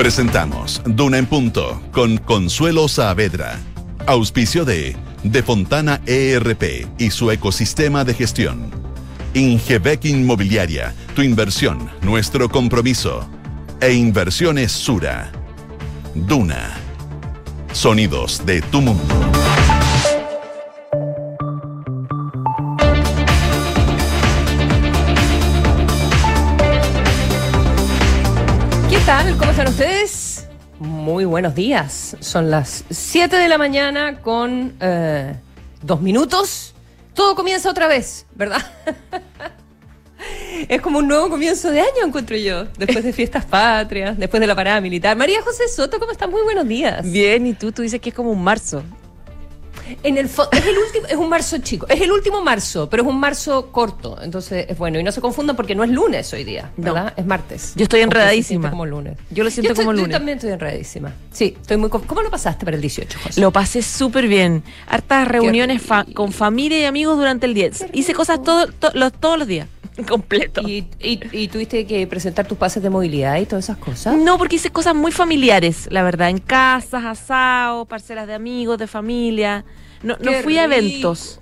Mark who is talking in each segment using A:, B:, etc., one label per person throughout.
A: Presentamos Duna en Punto con Consuelo Saavedra. Auspicio de De Fontana ERP y su ecosistema de gestión. Ingebec Inmobiliaria, tu inversión, nuestro compromiso. E Inversiones Sura. Duna. Sonidos de tu mundo.
B: Buenos días. Son las 7 de la mañana con eh, dos minutos. Todo comienza otra vez, ¿verdad? Es como un nuevo comienzo de año, encuentro yo. Después de fiestas patrias, después de la parada militar. María José Soto, ¿cómo estás? Muy buenos días.
C: Bien, y tú, tú dices que es como un marzo.
B: En el es el último, es un marzo chico, es el último marzo, pero es un marzo corto, entonces es bueno. Y no se confundan porque no es lunes hoy día,
C: No.
B: ¿verdad? Es martes.
C: Yo estoy enredadísima.
B: como lunes.
C: Yo lo siento
B: estoy-
C: como
B: Yo
C: lunes.
B: también estoy enredadísima. Sí, estoy muy. ¿Cómo lo pasaste para el 18, José?
C: Lo pasé súper bien. Hartas reuniones fa- con familia y amigos durante el día. Hice cosas todo, to- los- todos los días. Completo.
B: ¿Y, y, y tuviste que presentar tus pases de movilidad y todas esas cosas?
C: No, porque hice cosas muy familiares, la verdad. En casas, asados, parcelas de amigos, de familia. No, no fui a eventos.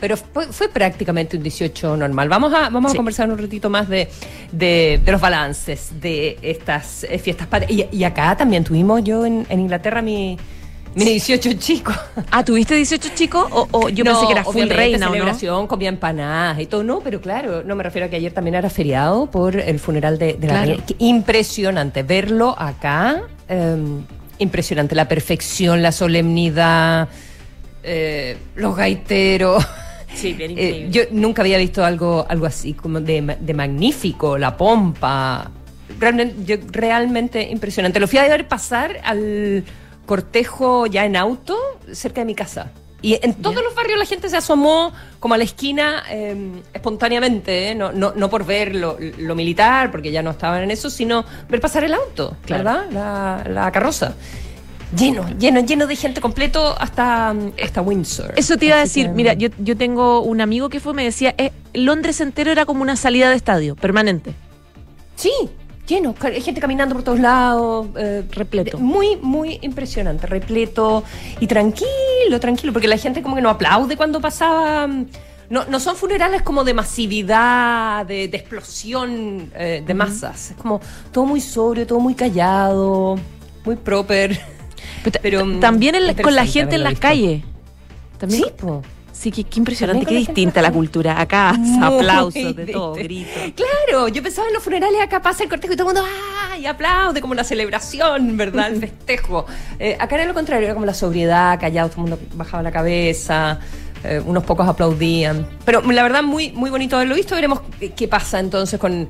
B: Pero fue, fue prácticamente un 18 normal. Vamos a, vamos
C: Sí.
B: a conversar un ratito más de, de, de los balances de estas eh, fiestas. Y, y acá también tuvimos yo en, en Inglaterra mi, mi 18 chico.
C: Ah, ¿tuviste 18 chicos? O, o yo
B: No,
C: pensé que era full reina, ¿o no?
B: celebración, comía empanadas y todo. No, pero claro, no me refiero a que ayer también era feriado por el funeral de, de la reina. Impresionante verlo acá. eh, impresionante. La perfección, la solemnidad, eh, los gaiteros.
C: Sí, bien
B: Eh, yo nunca había visto algo, algo así como de, de magnífico, la pompa. Realmente, impresionante. Lo fui a ver pasar al cortejo ya en auto cerca de mi casa. Y en todos los barrios la gente se asomó como a la esquina eh, espontáneamente, ¿eh? no, no, no por ver lo, lo militar, porque ya no estaban en eso, sino ver pasar el auto,
C: Claro.
B: ¿verdad? La, la carroza. Lleno, lleno, lleno de gente completo hasta, hasta Windsor.
C: Eso te iba a decir,
B: que-
C: mira, yo, yo tengo un amigo que fue, me decía, eh, Londres entero era como una salida de estadio, permanente.
B: Sí, lleno, hay gente caminando por todos lados. eh,
C: Repleto.
B: Muy, muy impresionante, repleto y tranquilo, tranquilo, porque la gente como que no aplaude cuando pasaba. mm, No, no son funerales como de masividad, de, de explosión eh, de masas. Es como todo muy sobrio, todo muy callado, muy proper.
C: Pero,
B: mm,
C: también en la- con la gente en las
B: visto.
C: calles. También,
B: Sí, po.
C: Sí, qué, qué impresionante, qué distinta la cultura. Acá, aplausos de todo, gritos.
B: Claro, yo pensaba en los funerales acá pasa el cortejo y todo el mundo ¡ah! y aplaude como la celebración, ¿verdad? El festejo. Eh, acá era lo contrario, era como la sobriedad, callado, todo el mundo bajaba la cabeza, eh, unos pocos aplaudían. Pero la verdad, muy, muy bonito haberlo visto. Veremos qué- qué pasa entonces con,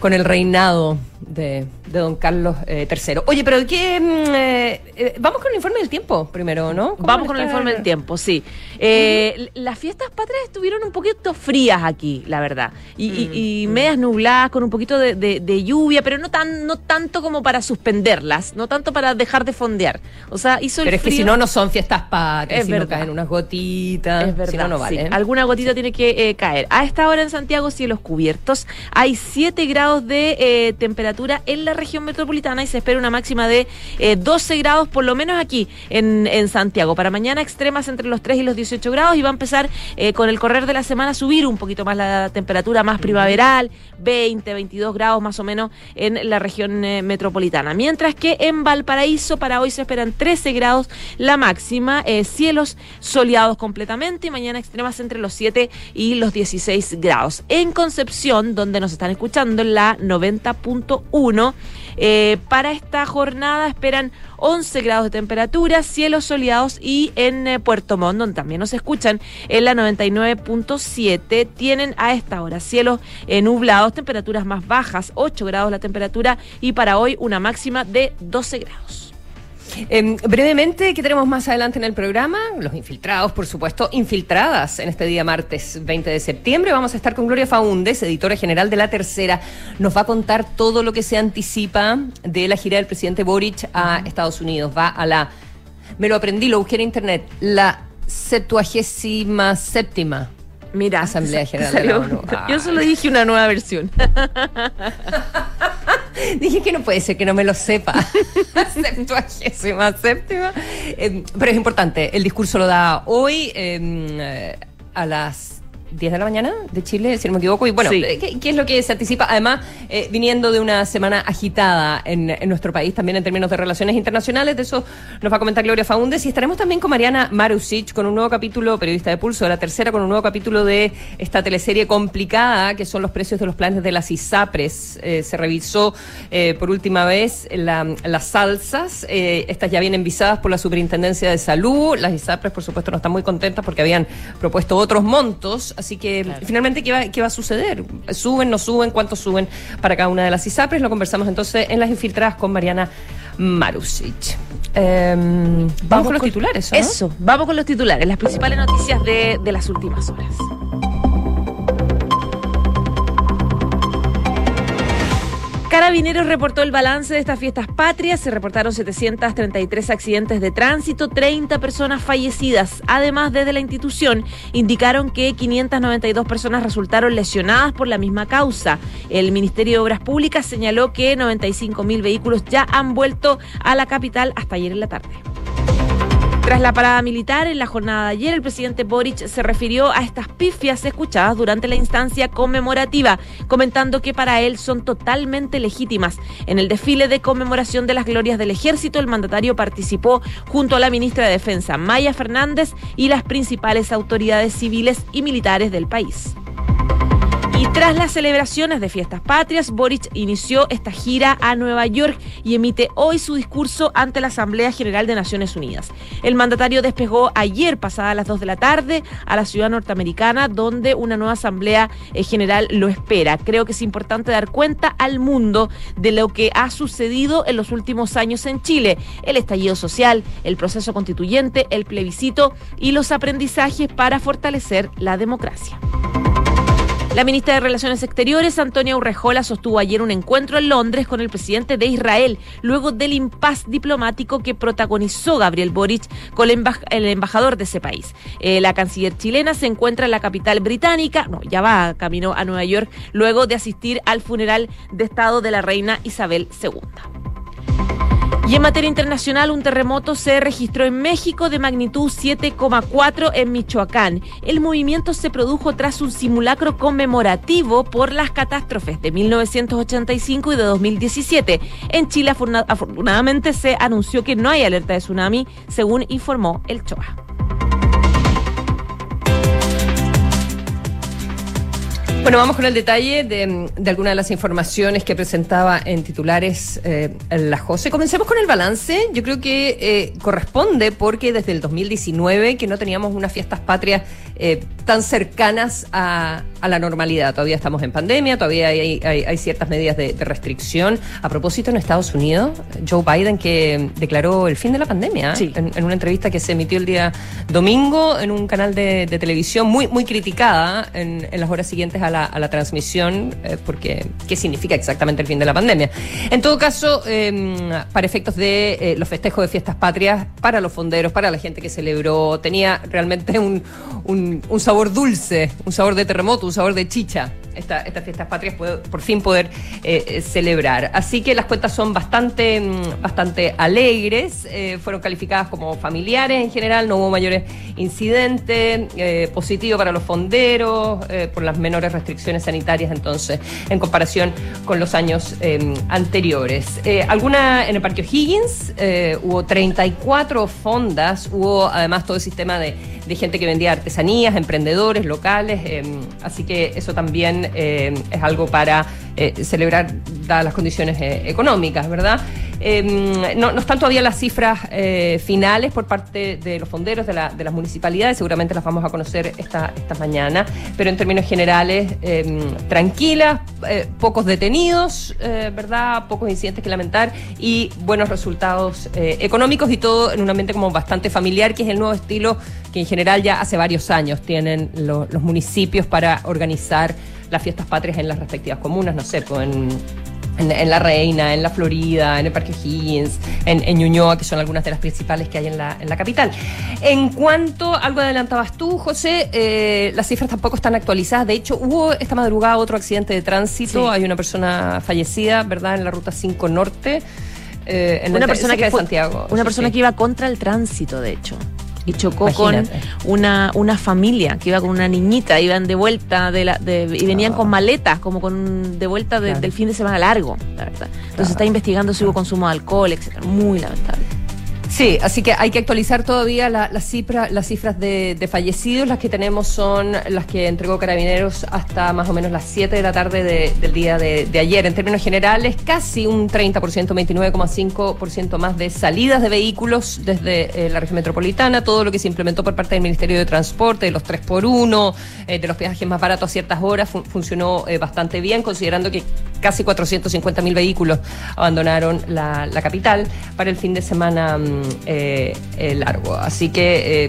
B: con el reinado de, de don Carlos eh, III. Oye, pero ¿qué? mm, eh, eh, vamos con el informe del tiempo primero, ¿no? ¿Cómo
C: Vamos con el informe del tiempo, sí. Eh, Las fiestas patrias estuvieron un poquito frías aquí, la verdad. Y,
B: Mm,
C: y medias nubladas, con un poquito de, de- de lluvia, pero no tan no tanto como para suspenderlas, no tanto para dejar de fondear. O sea, hizo el
B: Pero es que si no, no son fiestas patrias,
C: Es
B: si no
C: verdad.
B: caen unas gotitas.
C: Es verdad,
B: si no, no
C: sí.
B: vale.
C: Alguna gotita tiene que caer. A esta hora en Santiago, cielos cubiertos. Hay 7 grados de eh, temperatura en la región metropolitana y se espera una máxima de eh, 12 grados, por lo menos aquí en, en Santiago. Para mañana, extremas entre los 3 y los 18 grados y va a empezar eh, con el correr de la semana a subir un poquito más la temperatura más primaveral, 20, 22 grados más o menos en la región eh, metropolitana. Mientras que en Valparaíso para hoy se esperan 13 grados la máxima, eh, cielos soleados completamente y mañana extremas entre los 7 y los 16 grados. En Concepción, donde nos están escuchando en la 90.1, eh, para esta jornada esperan 11 grados de temperatura, cielos soleados y en eh, Puerto Montt, donde también nos escuchan en la 99.7, tienen a esta hora cielos eh, nublados, temperaturas más bajas, 8 grados la temperatura y para hoy una máxima de 12 grados.
B: Em, brevemente, ¿qué tenemos más adelante en el programa? Los infiltrados, por supuesto, infiltradas en este día martes 20 de septiembre. Vamos a estar con Gloria Faúndes, editora general de La Tercera. Nos va a contar todo lo que se anticipa de la gira del presidente Boric a Estados Unidos. Va a la, me lo aprendí, lo busqué en internet, la septuagésima séptima
C: Mira,
B: Asamblea
C: sa-
B: General de la.
C: Yo solo dije una nueva versión.
B: Dije que no puede ser que no me lo sepa. Septuagésima séptima. Eh, pero es importante, el discurso lo da hoy eh, a las 10 de la mañana de Chile, si no me equivoco. Y bueno,
C: Sí.
B: eh, ¿qué, qué es lo que se anticipa? Además, eh, viniendo de una semana agitada en, en nuestro país, también en términos de relaciones internacionales, de eso nos va a comentar Gloria Faúndez. Y estaremos también con Mariana Marusic, con un nuevo capítulo, periodista de Pulso, la tercera, con un nuevo capítulo de esta teleserie complicada, que son los precios de los planes de las ISAPRES. Eh, se revisó eh, por última vez la- las salsas. Estas ya vienen visadas por la Superintendencia de Salud. Las ISAPRES, por supuesto, no están muy contentas porque habían propuesto otros montos. Así que, finalmente, ¿qué va, ¿qué va a suceder? ¿Suben, no suben? ¿Cuánto suben para cada una de las ISAPRES? Lo conversamos entonces en las infiltradas con Mariana Marusic. Eh, vamos, con los titulares, ¿o ¿no?
C: Eso, vamos con los titulares, las principales noticias de, de las últimas horas. Carabineros reportó el balance de estas fiestas patrias. Se reportaron 733 accidentes de tránsito, 30 personas fallecidas. Además, desde la institución indicaron que 592 personas resultaron lesionadas por la misma causa. El Ministerio de Obras Públicas señaló que 95 mil vehículos ya han vuelto a la capital hasta ayer en la tarde. Tras la parada militar en la jornada de ayer, el presidente Boric se refirió a estas pifias escuchadas durante la instancia conmemorativa, comentando que para él son totalmente legítimas. En el desfile de conmemoración de las glorias del ejército, el mandatario participó junto a la ministra de Defensa, Maya Fernández, y las principales autoridades civiles y militares del país. Y tras las celebraciones de fiestas patrias, Boric inició esta gira a Nueva York y emite hoy su discurso ante la Asamblea General de Naciones Unidas. El mandatario despegó ayer, pasada las 2 de la tarde, a la ciudad norteamericana, donde una nueva Asamblea eh, General lo espera. Creo que es importante dar cuenta al mundo de lo que ha sucedido en los últimos años en Chile, el estallido social, el proceso constituyente, el plebiscito y los aprendizajes para fortalecer la democracia. La ministra de Relaciones Exteriores, Antonia Urrejola, sostuvo ayer un encuentro en Londres con el presidente de Israel, luego del impas diplomático que protagonizó Gabriel Boric con el, embaj- el embajador de ese país. Eh, la canciller chilena se encuentra en la capital británica, no, ya va camino a Nueva York, luego de asistir al funeral de Estado de la reina Isabel II. Y en materia internacional, un terremoto se registró en México de magnitud 7,4 en Michoacán. El movimiento se produjo tras un simulacro conmemorativo por las catástrofes de 1985 y de 2017. En Chile, afortunadamente, se anunció que no hay alerta de tsunami, según informó el CHOA.
B: Bueno, vamos con el detalle de, de algunas de las informaciones que presentaba en titulares eh, la José. Comencemos con el balance. Yo creo que eh, corresponde porque desde el 2019 que no teníamos unas fiestas patrias eh, tan cercanas a, a la normalidad. Todavía estamos en pandemia, todavía hay, hay- hay ciertas medidas de, de restricción. A propósito, en Estados Unidos, Joe Biden que declaró el fin de la pandemia
C: Sí.
B: en, en una entrevista que se emitió el día domingo en un canal de, de televisión muy, muy criticada en, en las horas siguientes a la, a la transmisión, eh, porque ¿qué significa exactamente el fin de la pandemia? En todo caso, eh, para efectos de eh, los festejos de fiestas patrias, para los fonderos, para la gente que celebró, tenía realmente un, un- un sabor dulce, un sabor de terremoto, un sabor de chicha. Esta, estas fiestas patrias por fin poder eh, eh, celebrar. Así que las cuentas son bastante, mm, bastante alegres, eh, fueron calificadas como familiares en general, no hubo mayores incidentes, positivo para los fonderos, por las menores restricciones sanitarias entonces, en comparación con los años anteriores. Alguna en el Parque O'Higgins, hubo 34 fondas, hubo además todo el sistema de, de gente que vendía artesanías, emprendedores locales, eh, así que eso también eh, es algo para eh, celebrar dadas las condiciones económicas, ¿verdad? Eh, no, no están todavía las cifras eh, finales por parte de los fonderos de, la- las municipalidades, seguramente las vamos a conocer esta, esta mañana, pero en términos generales, eh, tranquilas, pocos detenidos, eh, ¿verdad? Pocos incidentes que lamentar y buenos resultados eh, económicos y todo en un ambiente como bastante familiar, que es el nuevo estilo que en general ya hace varios años tienen lo- los municipios para organizar las fiestas patrias en las respectivas comunas, no sé, pues en, La Reina, en La Florida, en el Parque Higgins, en, en, Ñuñoa, que son algunas de las principales que hay en la, en la capital. En cuanto, algo adelantabas tú, José, eh, las cifras tampoco están actualizadas. De hecho, hubo esta madrugada otro accidente de tránsito. Hay una persona fallecida, ¿verdad?, en la ruta 5 Norte.
C: Eh, en una persona que Santiago. Una persona que iba contra el tránsito, de hecho y chocó con una, una familia que iba con una niñita, iban de vuelta de la, de, y venían con maletas, como con de vuelta del fin de semana largo, la verdad. Entonces está investigando si hubo consumo de alcohol, etcétera. Muy lamentable.
B: Sí, así que hay que actualizar todavía la, la cifra, las cifras de, fallecidos. Las que tenemos son las que entregó Carabineros hasta más o menos las 7 de la tarde del día de, ayer. En términos generales, casi un 30%, 29,5% más de salidas de vehículos desde eh, la región metropolitana. Todo lo que se implementó por parte del Ministerio de Transporte, de los 3 por 1 eh, de los viajes más baratos a ciertas horas, funcionó eh, bastante bien, considerando que casi 450 mil vehículos abandonaron la, capital para el fin de semana mm, eh, eh, largo. Así que eh,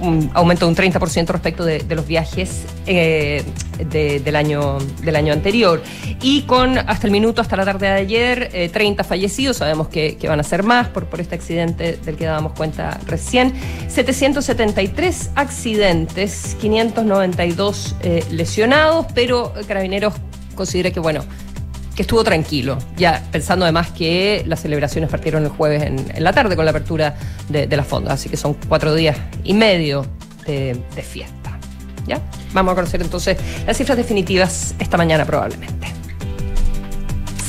B: un aumento de un 30% respecto de, los viajes del, año, del año anterior. Y con hasta el minuto, hasta la tarde de ayer, 30 fallecidos, sabemos que, van a ser más por, por este accidente del que dábamos cuenta recién. 773 accidentes, 592 lesionados, pero Carabineros considera que, bueno, que estuvo tranquilo, ya pensando además que las celebraciones partieron el jueves en, la tarde con la apertura de, la fonda, así que son cuatro días y medio de, fiesta. ¿Ya? Vamos a conocer entonces las cifras definitivas esta mañana probablemente.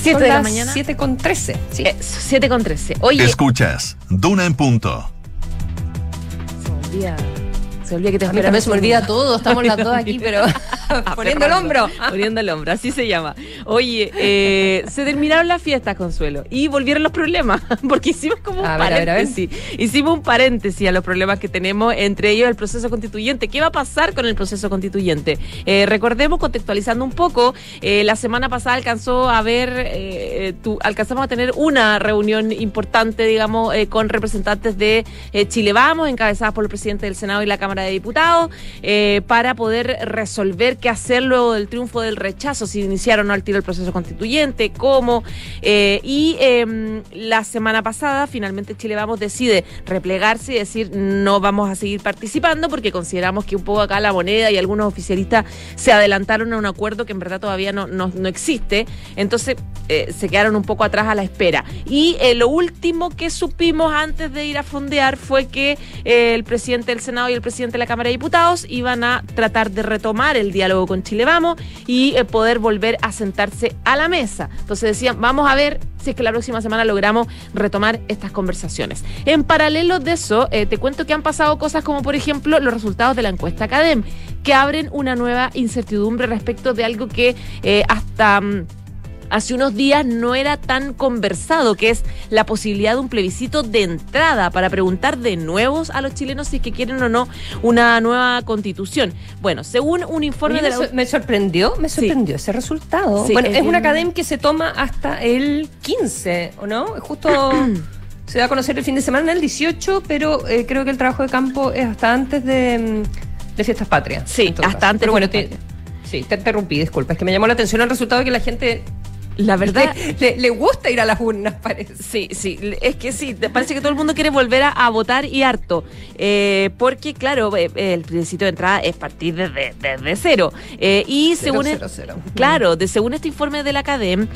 C: 7 de la mañana.
B: 7 con 13.
C: Sí. 7 con 13. Oye.
A: Escuchas, Duna en punto.
B: Se se olvida que te espera. se me olvida todo, estamos las dos aquí, pero poniendo el hombro.
C: Poniendo el hombro, así se llama. Oye, eh, se terminaron las fiestas, Consuelo, y volvieron los problemas, porque hicimos como un paréntesis. Hicimos un paréntesis a los problemas que tenemos, entre ellos el proceso constituyente. ¿Qué va a pasar con el proceso constituyente? Eh, recordemos, contextualizando un poco, eh, la semana pasada alcanzó a ver, tu, alcanzamos a tener una reunión importante, digamos, con representantes de Chile Vamos, encabezadas por el presidente del Senado y la Cámara de Diputados para poder resolver qué hacer luego del triunfo del rechazo, si iniciaron o no al tiro el proceso constituyente, cómo. Eh, y em, la semana pasada, finalmente Chile Vamos decide replegarse y decir no vamos a seguir participando porque consideramos que un poco acá la moneda y algunos oficialistas se adelantaron a un acuerdo que en verdad todavía no, no, existe. Entonces eh, se quedaron un poco atrás a la espera. Y lo último que supimos antes de ir a fondear fue que el presidente del Senado y el presidente de la Cámara de Diputados iban a tratar de retomar el diálogo con Chile Vamos y eh, poder volver a sentarse a la mesa. Entonces decían, vamos a ver si es que la próxima semana logramos retomar estas conversaciones. En paralelo de eso, eh, te cuento que han pasado cosas como, por ejemplo, los resultados de la encuesta Academ, que abren una nueva incertidumbre respecto de algo que eh, hasta... Mm, hace unos días no era tan conversado, que es la posibilidad de un plebiscito de entrada para preguntar de nuevo a los chilenos si es que quieren o no una nueva constitución. Bueno, según un informe de la...
B: Me sorprendió, me sorprendió ese resultado. bueno, es, una academia que se toma hasta el 15, ¿o no? Justo... se da a conocer el fin de semana, el 18, pero eh, creo que el trabajo de campo es hasta antes de, de Fiestas Patrias.
C: Sí, hasta antes.
B: Pero bueno, sí, te interrumpí, disculpa. Es que me llamó la atención el resultado de que la gente
C: la verdad.
B: Le, gusta ir a las urnas, parece.
C: Sí, sí, es que sí, parece que todo el mundo quiere volver a, votar y harto. Eh, porque, claro, eh, el principio de entrada es partir desde, desde cero. Eh, y según. Claro, de, según este informe de la CADEM,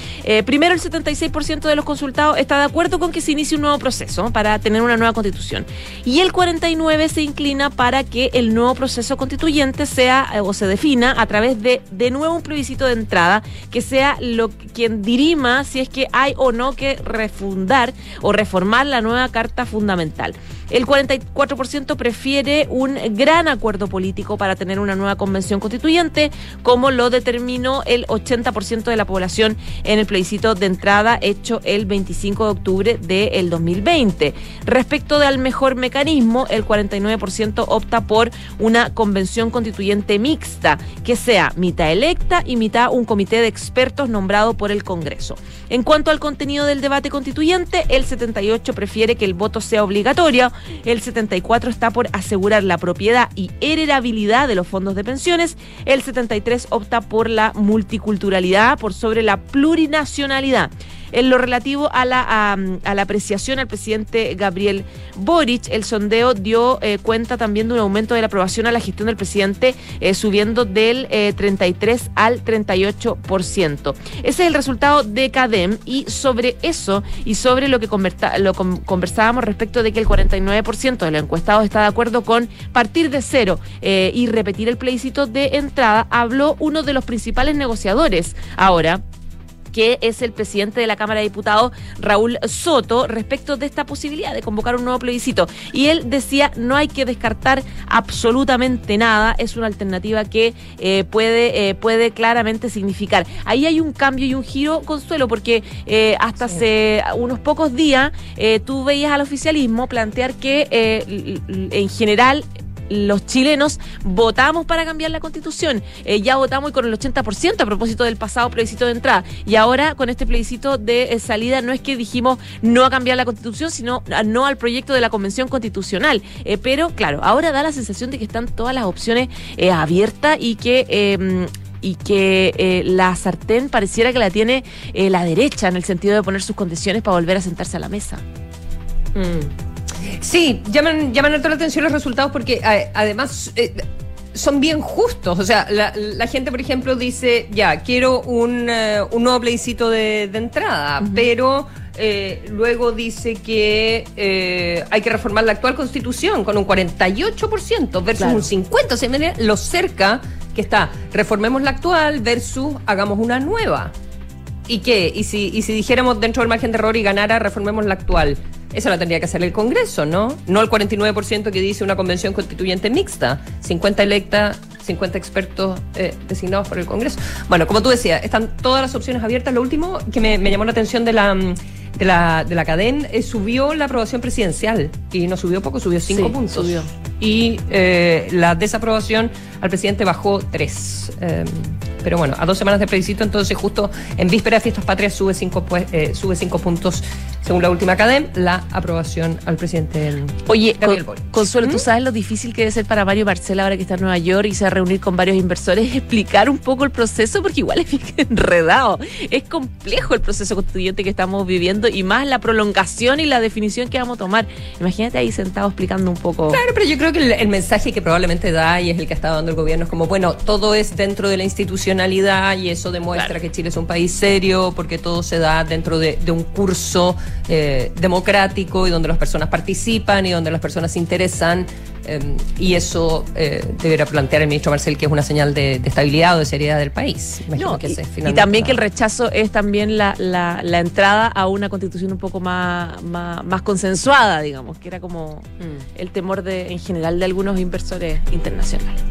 C: primero el 76% de los consultados está de acuerdo con que se inicie un nuevo proceso para tener una nueva constitución. Y el 49% se inclina para que el nuevo proceso constituyente sea o se defina a través de, de nuevo, un plebiscito de entrada que sea lo que dirima si es que hay o no que refundar o reformar la nueva Carta Fundamental. El 44% prefiere un gran acuerdo político para tener una nueva convención constituyente, como lo determinó el 80% de la población en el plebiscito de entrada hecho el 25 de octubre del 2020. Respecto del mejor mecanismo, el 49% opta por una convención constituyente mixta, que sea mitad electa y mitad un comité de expertos nombrado por el Congreso. En cuanto al contenido del debate constituyente, el 78% prefiere que el voto sea obligatorio el 74 está por asegurar la propiedad y heredabilidad de los fondos de pensiones, el 73 opta por la multiculturalidad por sobre la plurinacionalidad. En lo relativo a la, a, la apreciación al presidente Gabriel Boric, el sondeo dio eh, cuenta también de un aumento de la aprobación a la gestión del presidente, eh, subiendo del 33 eh, al 38%. Ese es el resultado de CADEM y sobre eso y sobre lo que lo conversábamos respecto de que el 49% de los encuestados está de acuerdo con partir de cero y repetir el plebiscito de entrada, habló uno de los principales negociadores ahora que es el presidente de la Cámara de Diputados, Raúl Soto, respecto de esta posibilidad de convocar un nuevo plebiscito. Y él decía, no hay que descartar absolutamente nada, es una alternativa que eh, puede, eh, puede claramente significar. Ahí hay un cambio y un giro, Consuelo, porque eh, hasta hace unos pocos días tú veías al oficialismo plantear que en general los chilenos votamos para cambiar la constitución. Eh, ya votamos y con el 80% a propósito del pasado plebiscito de entrada. Y ahora con este plebiscito de eh, salida no es que dijimos no a cambiar la constitución, sino no al proyecto de la convención constitucional. Eh, pero claro, ahora da la sensación de que están todas las opciones abiertas y que em, y que la sartén pareciera que la tiene la derecha en el sentido de poner sus condiciones para volver a sentarse a la mesa.
B: Mm. Sí, llaman, llaman toda la atención los resultados porque además eh, son bien justos. O sea, la, gente, por ejemplo, dice, ya, quiero un, eh, un nuevo plebiscito de, entrada, pero... Eh, luego dice que hay que reformar la actual constitución con un 48% versus un 50%. O sea, lo cerca que está, reformemos la actual versus hagamos una nueva. ¿Y qué? ¿Y si, y si dijéramos dentro del margen de error y ganara, reformemos la actual? Eso lo tendría que hacer el Congreso, ¿no? No el 49% que dice una convención constituyente mixta. 50 electas, 50 expertos eh, designados por el Congreso. Bueno, como tú decías, están todas las opciones abiertas. Lo último que me, llamó la atención de la de la, de la cadena eh, subió la aprobación presidencial y no subió poco, subió 5 puntos. Subió. Y eh, la desaprobación al presidente bajó 3. Pero bueno, a dos semanas de plebiscito, entonces justo en víspera de fiestas patrias sube cinco, pues, sube cinco puntos, según la última cadena, la aprobación al presidente
C: Oye, Consuelo, ¿tú ¿Mm? sabes lo difícil que debe ser para Mario Barcela ahora que está en Nueva York y se va a reunir con varios inversores, explicar un poco el proceso? Porque igual es enredado. Es complejo el proceso constituyente que estamos viviendo y más la prolongación y la definición que vamos a tomar. Imagínate ahí sentado explicando un poco.
B: Claro, pero yo creo que el, el mensaje que probablemente da y es el que está dando el gobierno es como, bueno, todo es dentro de la institución y eso demuestra que Chile es un país serio porque todo se da dentro de, un curso eh, democrático y donde las personas participan y donde las personas se interesan. Em, y eso eh, deberá plantear el ministro Marcel que es una señal de, estabilidad o de seriedad del país.
C: y, también que el rechazo es también la, la, entrada a una constitución un poco más, más, consensuada, digamos, que era como mm. el temor de, en general de algunos inversores internacionales.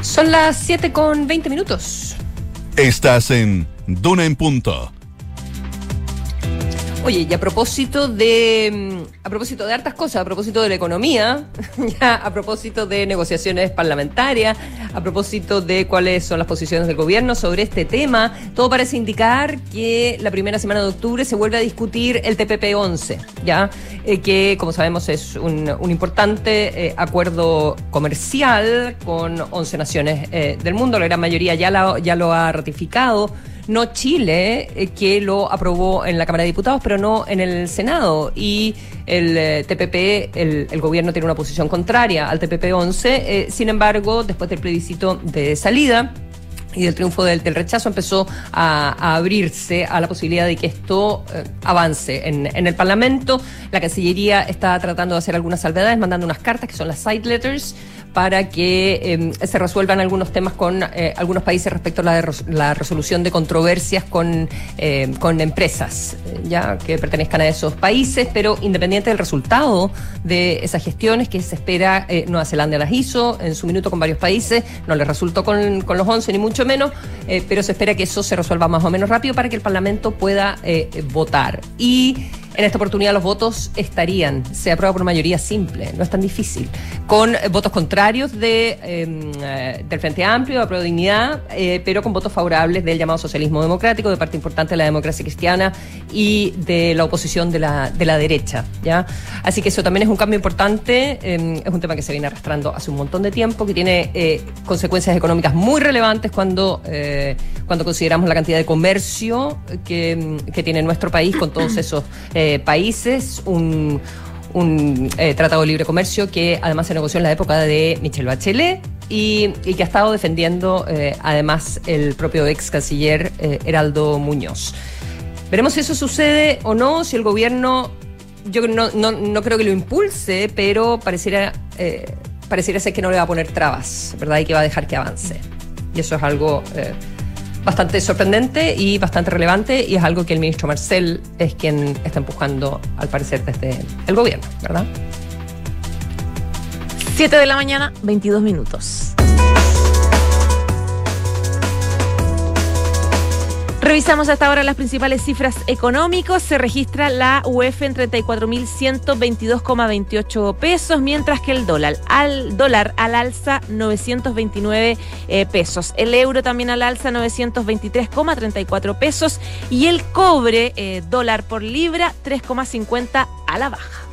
B: Son las 7 con 20 minutos.
A: Estás en Duna en Punto.
B: Oye, y a propósito de mm, a propósito de hartas cosas, a propósito de la economía, a propósito de negociaciones parlamentarias, a propósito de cuáles son las posiciones del gobierno sobre este tema, todo parece indicar que la primera semana de octubre se vuelve a discutir el TPP-11, ya, eh, que como sabemos es un, importante eh, acuerdo comercial con 11 naciones eh, del mundo, la gran mayoría ya lo ha ratificado no Chile, eh, que lo aprobó en la Cámara de Diputados, pero no en el Senado. Y el eh, TPP, el, gobierno tiene una posición contraria al TPP-11. Eh, sin embargo, después del plebiscito de salida, y del triunfo del, rechazo empezó a, abrirse a la posibilidad de que esto avance en, en, el Parlamento. La Cancillería está tratando de hacer algunas salvedades, mandando unas cartas que son las side letters para que em, se resuelvan algunos temas con eh, algunos países respecto a la, resolución de controversias con, em, con empresas eh, ya que pertenezcan a esos países, pero independiente del resultado de esas gestiones que se espera, eh, Nueva Zelanda las hizo en su minuto con varios países, no les resultó con, con los 11 ni mucho menos, pero se espera que eso se resuelva más o menos rápido para que el Parlamento pueda votar. Y En esta oportunidad los votos estarían, se aprueba por mayoría simple, no es tan difícil, con eh, votos contrarios em, eh, del Frente Amplio, de Apruebo Dignidad, eh, pero con votos favorables del llamado socialismo democrático, de parte importante de la democracia cristiana y de la oposición de la, de la derecha. ¿ya? Así que eso también es un cambio importante, em, es un tema que se viene arrastrando hace un montón de tiempo, que tiene consecuencias económicas muy relevantes cuando, cuando consideramos la cantidad de comercio que, que tiene nuestro país con todos esos países, un, eh, tratado de libre comercio que además se negoció en la época de Michel Bachelet y, que ha estado defendiendo eh, además el propio ex canciller eh, Heraldo Muñoz. Veremos si eso sucede o no, si el gobierno, yo no, no, creo que lo impulse, pero pareciera, pareciera ser que no le va a poner trabas, ¿verdad? Y que va a dejar que avance. Y eso es algo bastante sorprendente y bastante relevante y es algo que el ministro Marcel es quien está empujando, al parecer, desde el gobierno, ¿verdad?
C: 7 de la mañana, 22 minutos. Revisamos hasta ahora las principales cifras económicas. Se registra la UF en 34.122,28 pesos, mientras que el dólar al, dólar al alza 929 eh, pesos. El euro también al alza 923,34 pesos y el cobre eh, dólar por libra 3,50 a la baja.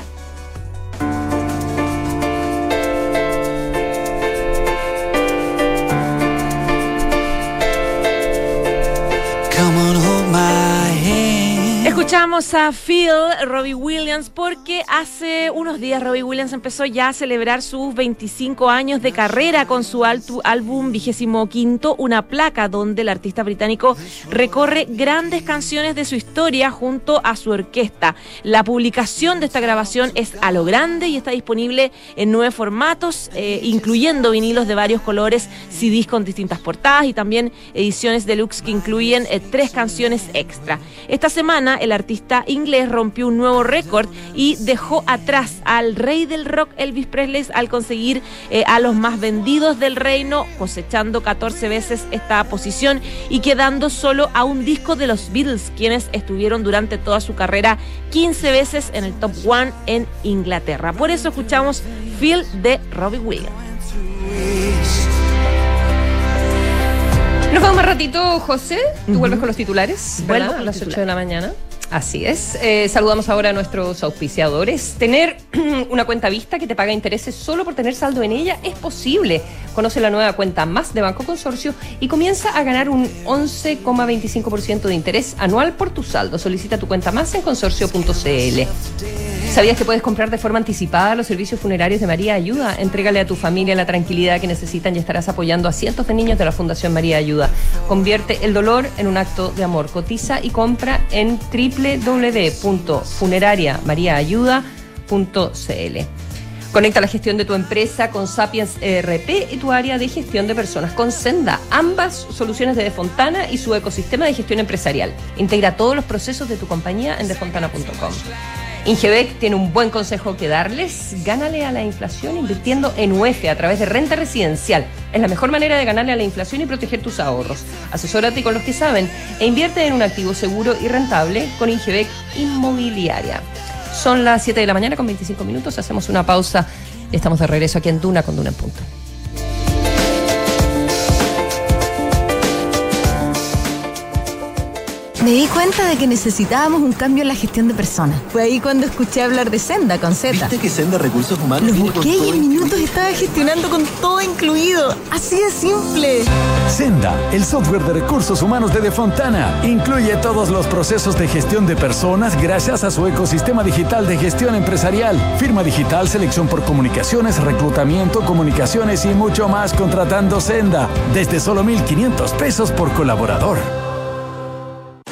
C: Escuchamos a Phil, Robbie Williams, porque hace unos días Robbie Williams empezó ya a celebrar sus 25 años de carrera con su álbum vigésimo quinto, una placa donde el artista británico recorre grandes canciones de su historia junto a su orquesta. La publicación de esta grabación es a lo grande y está disponible en nueve formatos, eh, incluyendo vinilos de varios colores, CDs con distintas portadas y también ediciones deluxe que incluyen eh, tres canciones extra. Esta semana el artista inglés rompió un nuevo récord y dejó atrás al rey del rock Elvis Presley al conseguir eh, a los más vendidos del reino, cosechando 14 veces esta posición y quedando solo a un disco de los Beatles, quienes estuvieron durante toda su carrera 15 veces en el top one en Inglaterra. Por eso escuchamos Feel de Robbie Williams.
B: Nos vamos más ratito, José. Tú vuelves con los titulares. Vuelvo a las 8 de la mañana. Así es. Eh, saludamos ahora a nuestros auspiciadores. Tener una cuenta vista que te paga intereses solo por tener saldo en ella es posible. Conoce la nueva cuenta más de Banco Consorcio y comienza a ganar un 11,25% de interés anual por tu saldo. Solicita tu cuenta más en consorcio.cl. ¿Sabías que puedes comprar de forma anticipada los servicios funerarios de María Ayuda? Entrégale a tu familia la tranquilidad que necesitan y estarás apoyando a cientos de niños de la Fundación María Ayuda. Convierte el dolor en un acto de amor. Cotiza y compra en www.funerariamariaayuda.cl. Conecta la gestión de tu empresa con Sapiens ERP y tu área de gestión de personas con Senda, ambas soluciones de Defontana y su ecosistema de gestión empresarial. Integra todos los procesos de tu compañía en defontana.com. Ingebec tiene un buen consejo que darles. Gánale a la inflación invirtiendo en UEF a través de renta residencial. Es la mejor manera de ganarle a la inflación y proteger tus ahorros. Asesórate con los que saben e invierte en un activo seguro y rentable con Ingebec Inmobiliaria. Son las 7 de la mañana con 25 minutos. Hacemos una pausa estamos de regreso aquí en Duna con Duna en Punto.
D: Me di cuenta de que necesitábamos un cambio en la gestión de personas. Fue ahí cuando escuché hablar de Senda con Z.
E: ¿Viste que Senda Recursos Humanos
D: Lo busqué y en minutos estaba gestionando con todo incluido. Así de simple.
F: Senda, el software de recursos humanos de Defontana, incluye todos los procesos de gestión de personas gracias a su ecosistema digital de gestión empresarial, firma digital, selección por comunicaciones, reclutamiento, comunicaciones y mucho más contratando Senda desde solo 1.500 pesos por colaborador.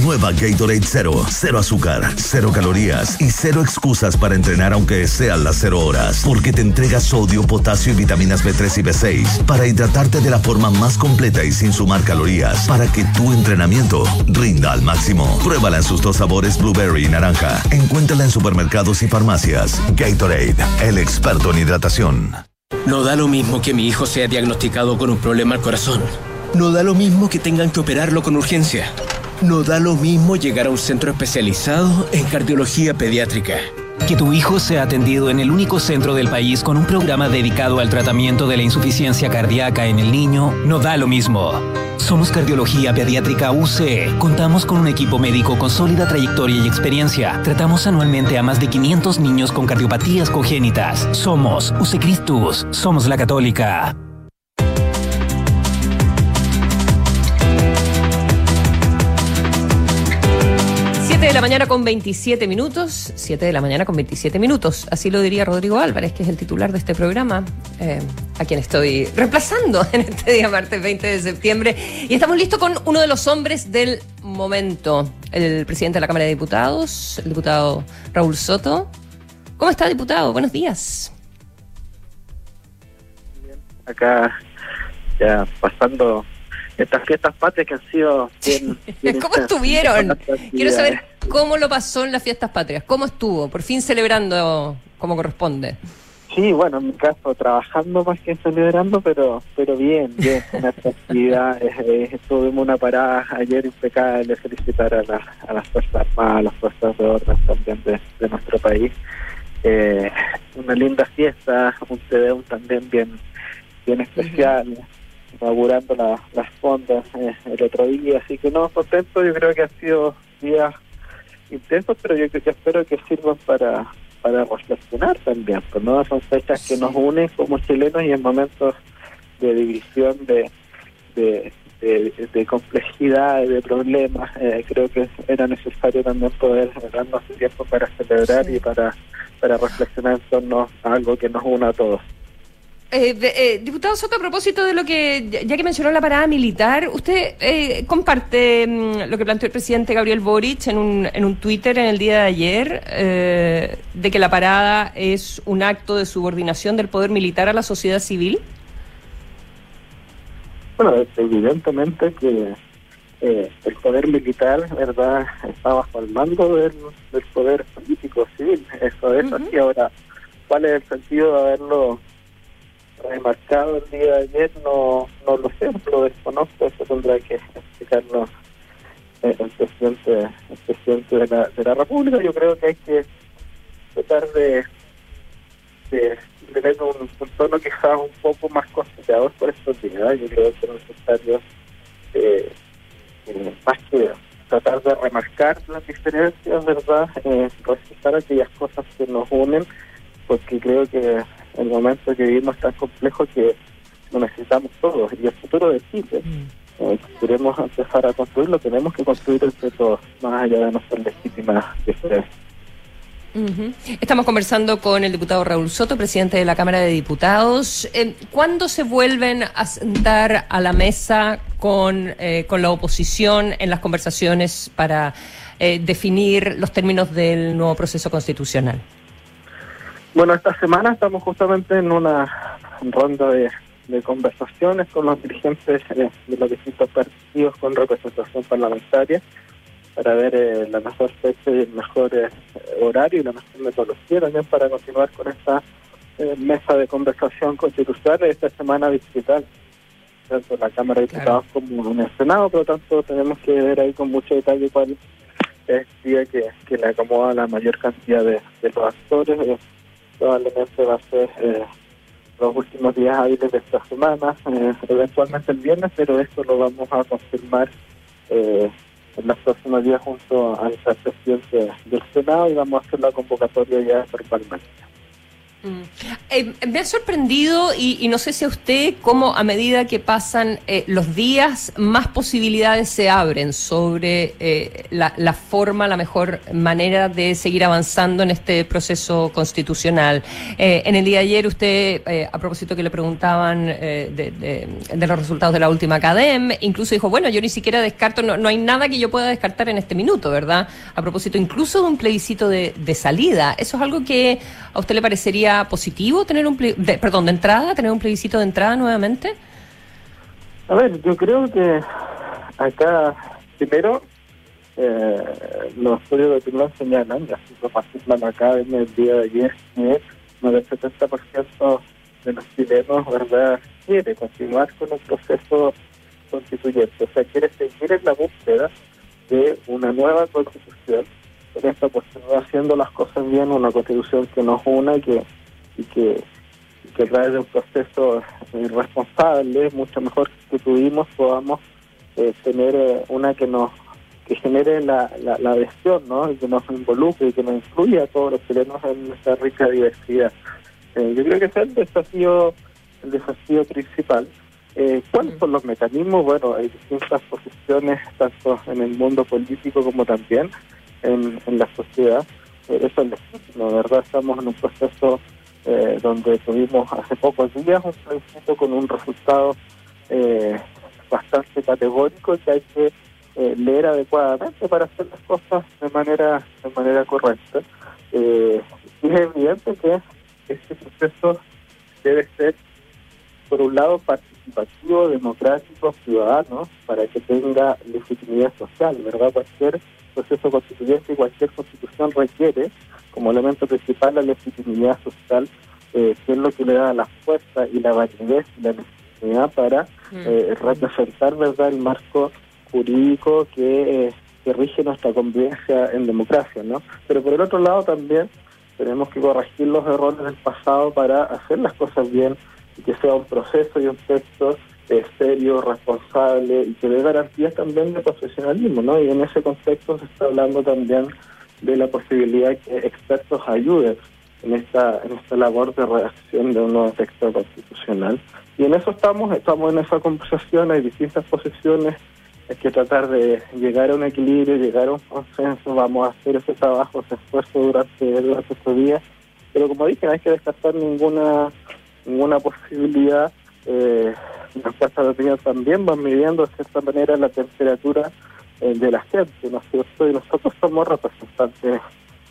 G: Nueva Gatorade Zero. Cero azúcar, cero calorías y cero excusas para entrenar aunque sean las cero horas. Porque te entrega sodio, potasio y vitaminas B3 y B6 para hidratarte de la forma más completa y sin sumar calorías para que tu entrenamiento rinda al máximo. Pruébala en sus dos sabores blueberry y naranja. Encuéntrala en supermercados y farmacias. Gatorade, el experto en hidratación.
H: No da lo mismo que mi hijo sea diagnosticado con un problema al corazón. No da lo mismo que tengan que operarlo con urgencia. No da lo mismo llegar a un centro especializado en cardiología pediátrica.
I: Que tu hijo sea atendido en el único centro del país con un programa dedicado al tratamiento de la insuficiencia cardíaca en el niño no da lo mismo. Somos Cardiología Pediátrica UC. Contamos con un equipo médico con sólida trayectoria y experiencia. Tratamos anualmente a más de 500 niños con cardiopatías congénitas. Somos UC Christus. Somos la Católica.
B: De la mañana con 27 minutos. 7 de la mañana con 27 minutos. Así lo diría Rodrigo Álvarez, que es el titular de este programa, eh, a quien estoy reemplazando en este día martes 20 de septiembre. Y estamos listos con uno de los hombres del momento, el presidente de la Cámara de Diputados, el diputado Raúl Soto. ¿Cómo está, diputado? Buenos días.
J: Acá ya pasando estas fiestas patrias que han sido bien, bien
B: ¿Cómo estuvieron? Quiero saber. Cómo lo pasó en las fiestas patrias. ¿Cómo estuvo? Por fin celebrando como corresponde.
J: Sí, bueno, en mi caso trabajando más que celebrando, pero pero bien, bien, con esta actividad. Eh, tuvimos una parada ayer impecable, felicitar a, la- a las Fuerzas Armadas, a las Fuerzas de Orden también de, de nuestro país. Eh, una linda fiesta, un TDU también bien, bien especial, inaugurando la- las fondas eh, el otro día, así que no, contento, yo creo que han sido días intensos, pero yo, yo espero que sirvan para para reflexionar también, pues no son fechas que nos unen como chilenos y en momentos de división, de, de, de, de complejidad, de problemas, eh, creo que era necesario también poder darnos tiempo para celebrar y para, para reflexionar en torno a algo que nos una a todos.
B: Eh, de- eh, diputado Soto, a propósito de lo que, ya- ya que mencionó la parada militar, ¿usted eh, comparte mm, lo que planteó el presidente Gabriel Boric en un, en un Twitter en el día de ayer, eh, de que la parada es un acto de subordinación del poder militar a la sociedad civil?
J: Bueno, evidentemente que eh, el poder militar, ¿verdad?, está bajo el mando del, del poder político civil. Eso es así. Ahora, ¿cuál es el sentido de haberlo remarcado el día de ayer? No, no lo sé, lo desconozco. Eso tendrá que explicarnos eh, el presidente, el presidente de la, de la República. Yo creo que hay que tratar de tener un, un tono quizás un poco más conciliador por estos días. Yo creo que es necesario, eh, eh, más que tratar de remarcar las diferencias, ¿verdad? Eh, resaltar aquellas cosas que nos unen, porque creo que el momento que vivimos es tan complejo que lo necesitamos todos. Y el futuro de Chile, eh, si queremos empezar a construirlo, tenemos que construir entre todos, más allá de nuestras legítimas diferencias.
B: Estamos conversando con el diputado Raúl Soto, presidente de la Cámara de Diputados. Eh, ¿Cuándo se vuelven a sentar a la mesa con, eh, con la oposición en las conversaciones para eh, definir los términos del nuevo proceso constitucional?
J: Bueno, esta semana estamos justamente en una ronda de, de conversaciones con los dirigentes eh, de los distintos partidos con representación parlamentaria para ver eh, la mejor fecha y el mejor eh, horario y la mejor metodología también para continuar con esta eh, mesa de conversación constitucional esta semana digital tanto en la Cámara de Diputados como en el Senado, por lo tanto tenemos que ver ahí con mucho detalle cuál es el día que, que le acomoda la mayor cantidad de, de los actores. Probablemente va a ser eh, los últimos días hábiles de esta semana, eh, eventualmente el viernes, pero esto lo vamos a confirmar eh, en los próximos días junto al presidente del Senado y vamos a hacer la convocatoria ya verbalmente.
B: Mm. Eh, me ha sorprendido y, no sé si a usted cómo a medida que pasan eh, los días más posibilidades se abren sobre eh, la, forma, la mejor manera de seguir avanzando en este proceso constitucional. en el día de ayer usted, a propósito que le preguntaban de, los resultados de la última CADEM, incluso dijo, bueno, yo ni siquiera descarto, no, hay nada que yo pueda descartar en este minuto, ¿verdad? A propósito incluso de un plebiscito de salida. ¿Eso es algo que a usted le parecería positivo tener un, perdón, de entrada, tener un plebiscito de entrada nuevamente?
J: A ver, yo creo que acá, primero, eh, los estudios de opinión señalan, y así lo acá en el día de ayer, que más del 70% de los chilenos, ¿verdad?, quiere continuar con el proceso constituyente, o sea, quiere seguir en la búsqueda de una nueva constitución, en esta oportunidad haciendo las cosas bien, una constitución que nos una que y que, a través de un proceso eh, responsable, mucho mejor que tuvimos, podamos eh, tener eh, una que nos que genere la, la, adhesión, ¿no? Y que nos involucre y que nos incluya a todos los chilenos en nuestra rica diversidad. yo creo que ese es el desafío, el desafío principal. ¿Cuáles son los mecanismos? Bueno, hay distintas posiciones, tanto en el mundo político como también en, en la sociedad. eso es legítimo, ¿verdad? Estamos en un proceso eh, donde tuvimos hace pocos días un plebiscito con un resultado eh, bastante categórico que hay que eh, leer adecuadamente para hacer las cosas de manera de manera correcta. y es evidente que este proceso debe ser, por un lado, participativo, democrático, ciudadano, para que tenga legitimidad social, ¿verdad? Cualquier proceso constituyente y cualquier constitución requiere como elemento principal la legitimidad social, eh, que es lo que le da la fuerza y la validez y la legitimidad para mm. eh, representar verdad el marco jurídico que, eh, que rige nuestra convivencia en democracia. ¿no? Pero por el otro lado también tenemos que corregir los errores del pasado para hacer las cosas bien y que sea un proceso y un texto serio, responsable y que dé garantías también de profesionalismo, ¿no? Y en ese contexto se está hablando también de la posibilidad que expertos ayuden en esta en esta labor de redacción de un nuevo texto constitucional. Y en eso estamos, estamos en esa conversación, hay distintas posiciones, hay que tratar de llegar a un equilibrio, llegar a un consenso, vamos a hacer ese trabajo, ese esfuerzo durante, durante estos días, pero como dije, no hay que descartar ninguna ninguna posibilidad. Eh, las casas de opinión también van midiendo de cierta manera la temperatura eh, de la gente, ¿no es cierto? Y nosotros somos representantes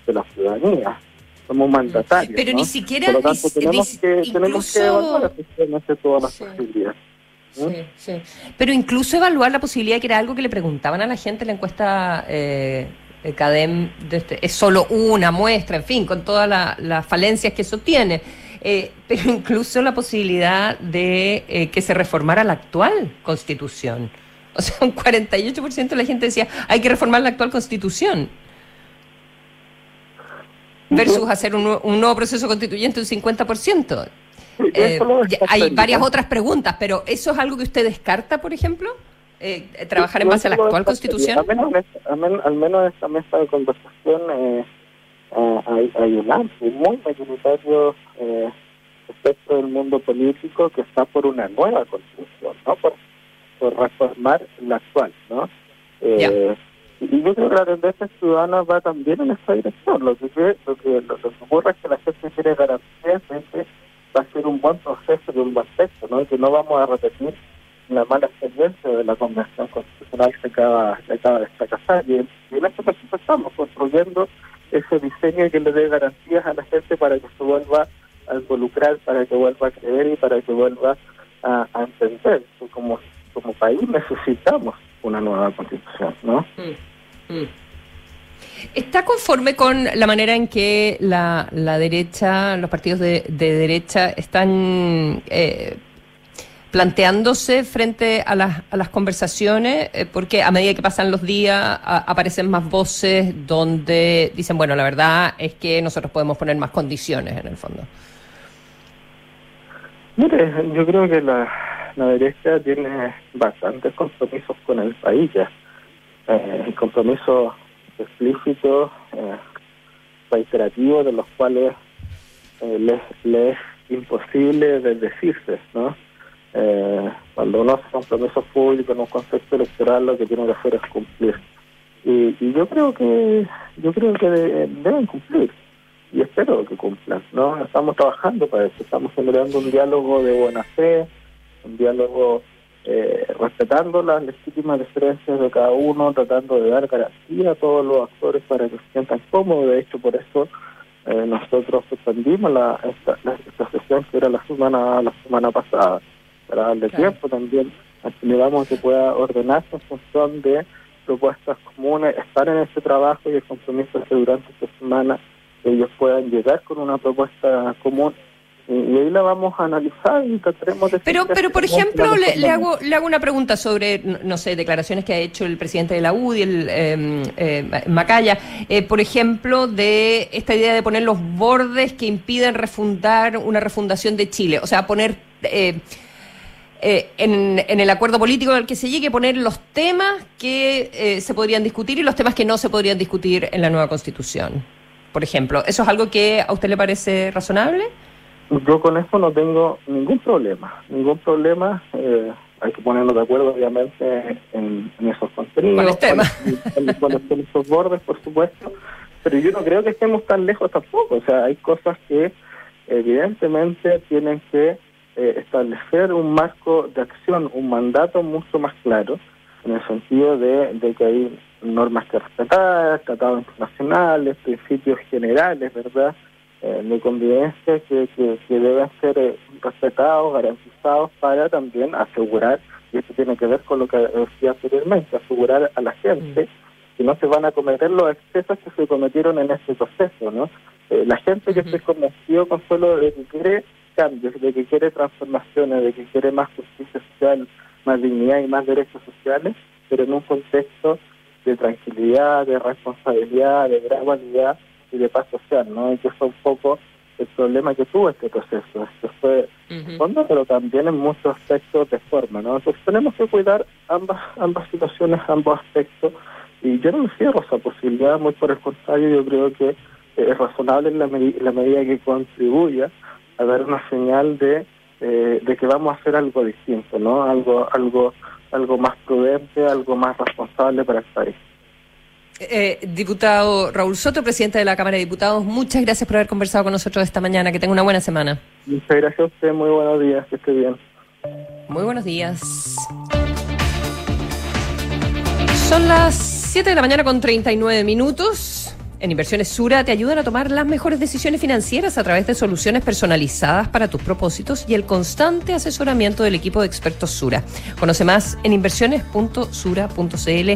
J: de la ciudadanía, somos mandatarios.
B: Pero ni siquiera.
J: Por lo tanto, tenemos, que, tenemos que evaluar todas las posibilidades.
B: Sí, sí. Pero incluso evaluar la posibilidad, que era algo que le preguntaban a la gente en la encuesta eh, CADEM, de este, es solo una muestra, en fin, con todas las falencias que eso tiene. Eh, pero incluso la posibilidad de eh, que se reformara la actual constitución. O sea, un 48% de la gente decía, hay que reformar la actual constitución. Versus hacer un, nuevo proceso constituyente un 50%. Eh, hay varias otras preguntas, pero ¿eso es algo que usted descarta, por ejemplo? Eh, ¿Trabajar en base a la actual constitución?
J: Al menos, al menos, en esta mesa de conversación eh, hay, hay, un amplio, muy mayoritario espectro del mundo político que está por una nueva constitución, ¿no? Por reformar la actual, ¿no? Eh, y yo creo que la tendencia ciudadana va también en esa dirección. Lo que, lo que, lo que ocurre es que la gente quiere garantías de que va a ser un buen proceso y un buen texto, ¿no? Y que no vamos a repetir la mala experiencia de la Convención Constitucional que acaba, que acaba de fracasar. Y, en este proceso estamos construyendo ese diseño que le dé garantías a la gente para que se vuelva a involucrar, para que vuelva a creer y para que vuelva a, a entender como como país necesitamos una nueva constitución, ¿no? Mm, mm.
B: ¿Está conforme con la manera en que la, la derecha, los partidos de, derecha están eh, planteándose frente a las, a las conversaciones? Eh, porque a medida que pasan los días aparecen más voces donde dicen, bueno, la verdad es que nosotros podemos poner más condiciones en el fondo.
J: Mire, yo creo que la, la derecha tiene bastantes compromisos con el país ya. Eh, compromisos explícitos, eh, reiterativos, de los cuales eh, les, es imposible desdecirse, ¿no? Eh, cuando uno hace compromisos públicos en un contexto electoral, lo que tiene que hacer es cumplir. Y, y yo creo que yo creo que de- deben cumplir y espero que cumplan, ¿no? Estamos trabajando para eso, estamos generando un diálogo de buena fe, un diálogo eh, respetando las legítimas diferencias de cada uno, tratando de dar garantía a todos los actores para que se sientan cómodos. De hecho, por eso eh, nosotros suspendimos la, esta, la- esta sesión que era la semana la semana pasada, para darle tiempo también a que le damos que pueda ordenarse en función de propuestas comunes, estar en ese trabajo y el compromiso es que durante esta semana ellos puedan llegar con una propuesta común y, ahí la vamos a analizar y trataremos de...
B: Pero, pero por ejemplo, le, hago, le hago una pregunta sobre, no, no sé, declaraciones que ha hecho el presidente de la UDI, el eh, eh, Macaya, eh, por ejemplo, de esta idea de poner los bordes que impiden refundar una refundación de Chile, o sea, poner... eh, eh, en, en el acuerdo político al que se llegue, poner los temas que eh, se podrían discutir y los temas que no se podrían discutir en la nueva constitución. Por ejemplo, ¿eso es algo que a usted le parece razonable?
J: Yo con eso no tengo ningún problema, ningún problema. eh, hay que ponernos de acuerdo, obviamente, en, en esos contenidos.
B: Cuáles
J: son esos bordes, por supuesto. Pero yo no creo que estemos tan lejos tampoco. O sea, hay cosas que evidentemente tienen que eh, establecer un marco de acción, un mandato mucho más claro, en el sentido de, de que hay normas que respetar, tratados internacionales, principios generales, ¿verdad? Eh, de convivencia que, que, que deben ser eh, respetados, garantizados para también asegurar, y esto tiene que ver con lo que decía anteriormente, asegurar a la gente que no se van a cometer los excesos que se cometieron en este proceso, ¿no? Eh, la gente que esté convencido, Consuelo, de que quiere cambios, de que quiere transformaciones, de que quiere más justicia social, más dignidad y más derechos sociales, pero en un contexto de tranquilidad, de responsabilidad, de gradualidad y de paz social, ¿no? Y que fue un poco el problema que tuvo este proceso. Esto fue de fondo, pero también en muchos aspectos de forma, ¿no? Entonces tenemos que cuidar ambas ambas situaciones, ambos aspectos, y yo no me cierro esa posibilidad, muy por el contrario, yo creo que eh, es razonable en la, la medida que contribuya a dar una señal de, eh, de que vamos a hacer algo distinto, ¿no? Algo, algo, algo más prudente, algo más responsable para el país.
B: Eh, diputado Raúl Soto, presidente de la Cámara de Diputados, muchas gracias por haber conversado con nosotros esta mañana. Que tenga una buena semana.
J: Muchas gracias a usted, muy buenos días, que esté bien.
B: Muy buenos días. Son las 7 de la mañana con 39 minutos. En Inversiones Sura te ayudan a tomar las mejores decisiones financieras a través de soluciones personalizadas para tus propósitos y el constante asesoramiento del equipo de expertos Sura. Conoce más en inversiones.sura.cl.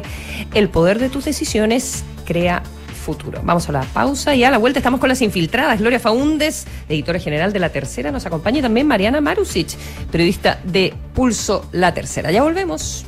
B: El poder de tus decisiones crea futuro. Vamos a la pausa y a la vuelta estamos con las infiltradas. Gloria Faúndes, editora general de La Tercera, nos acompaña y también Mariana Marusic, periodista de Pulso La Tercera. Ya volvemos.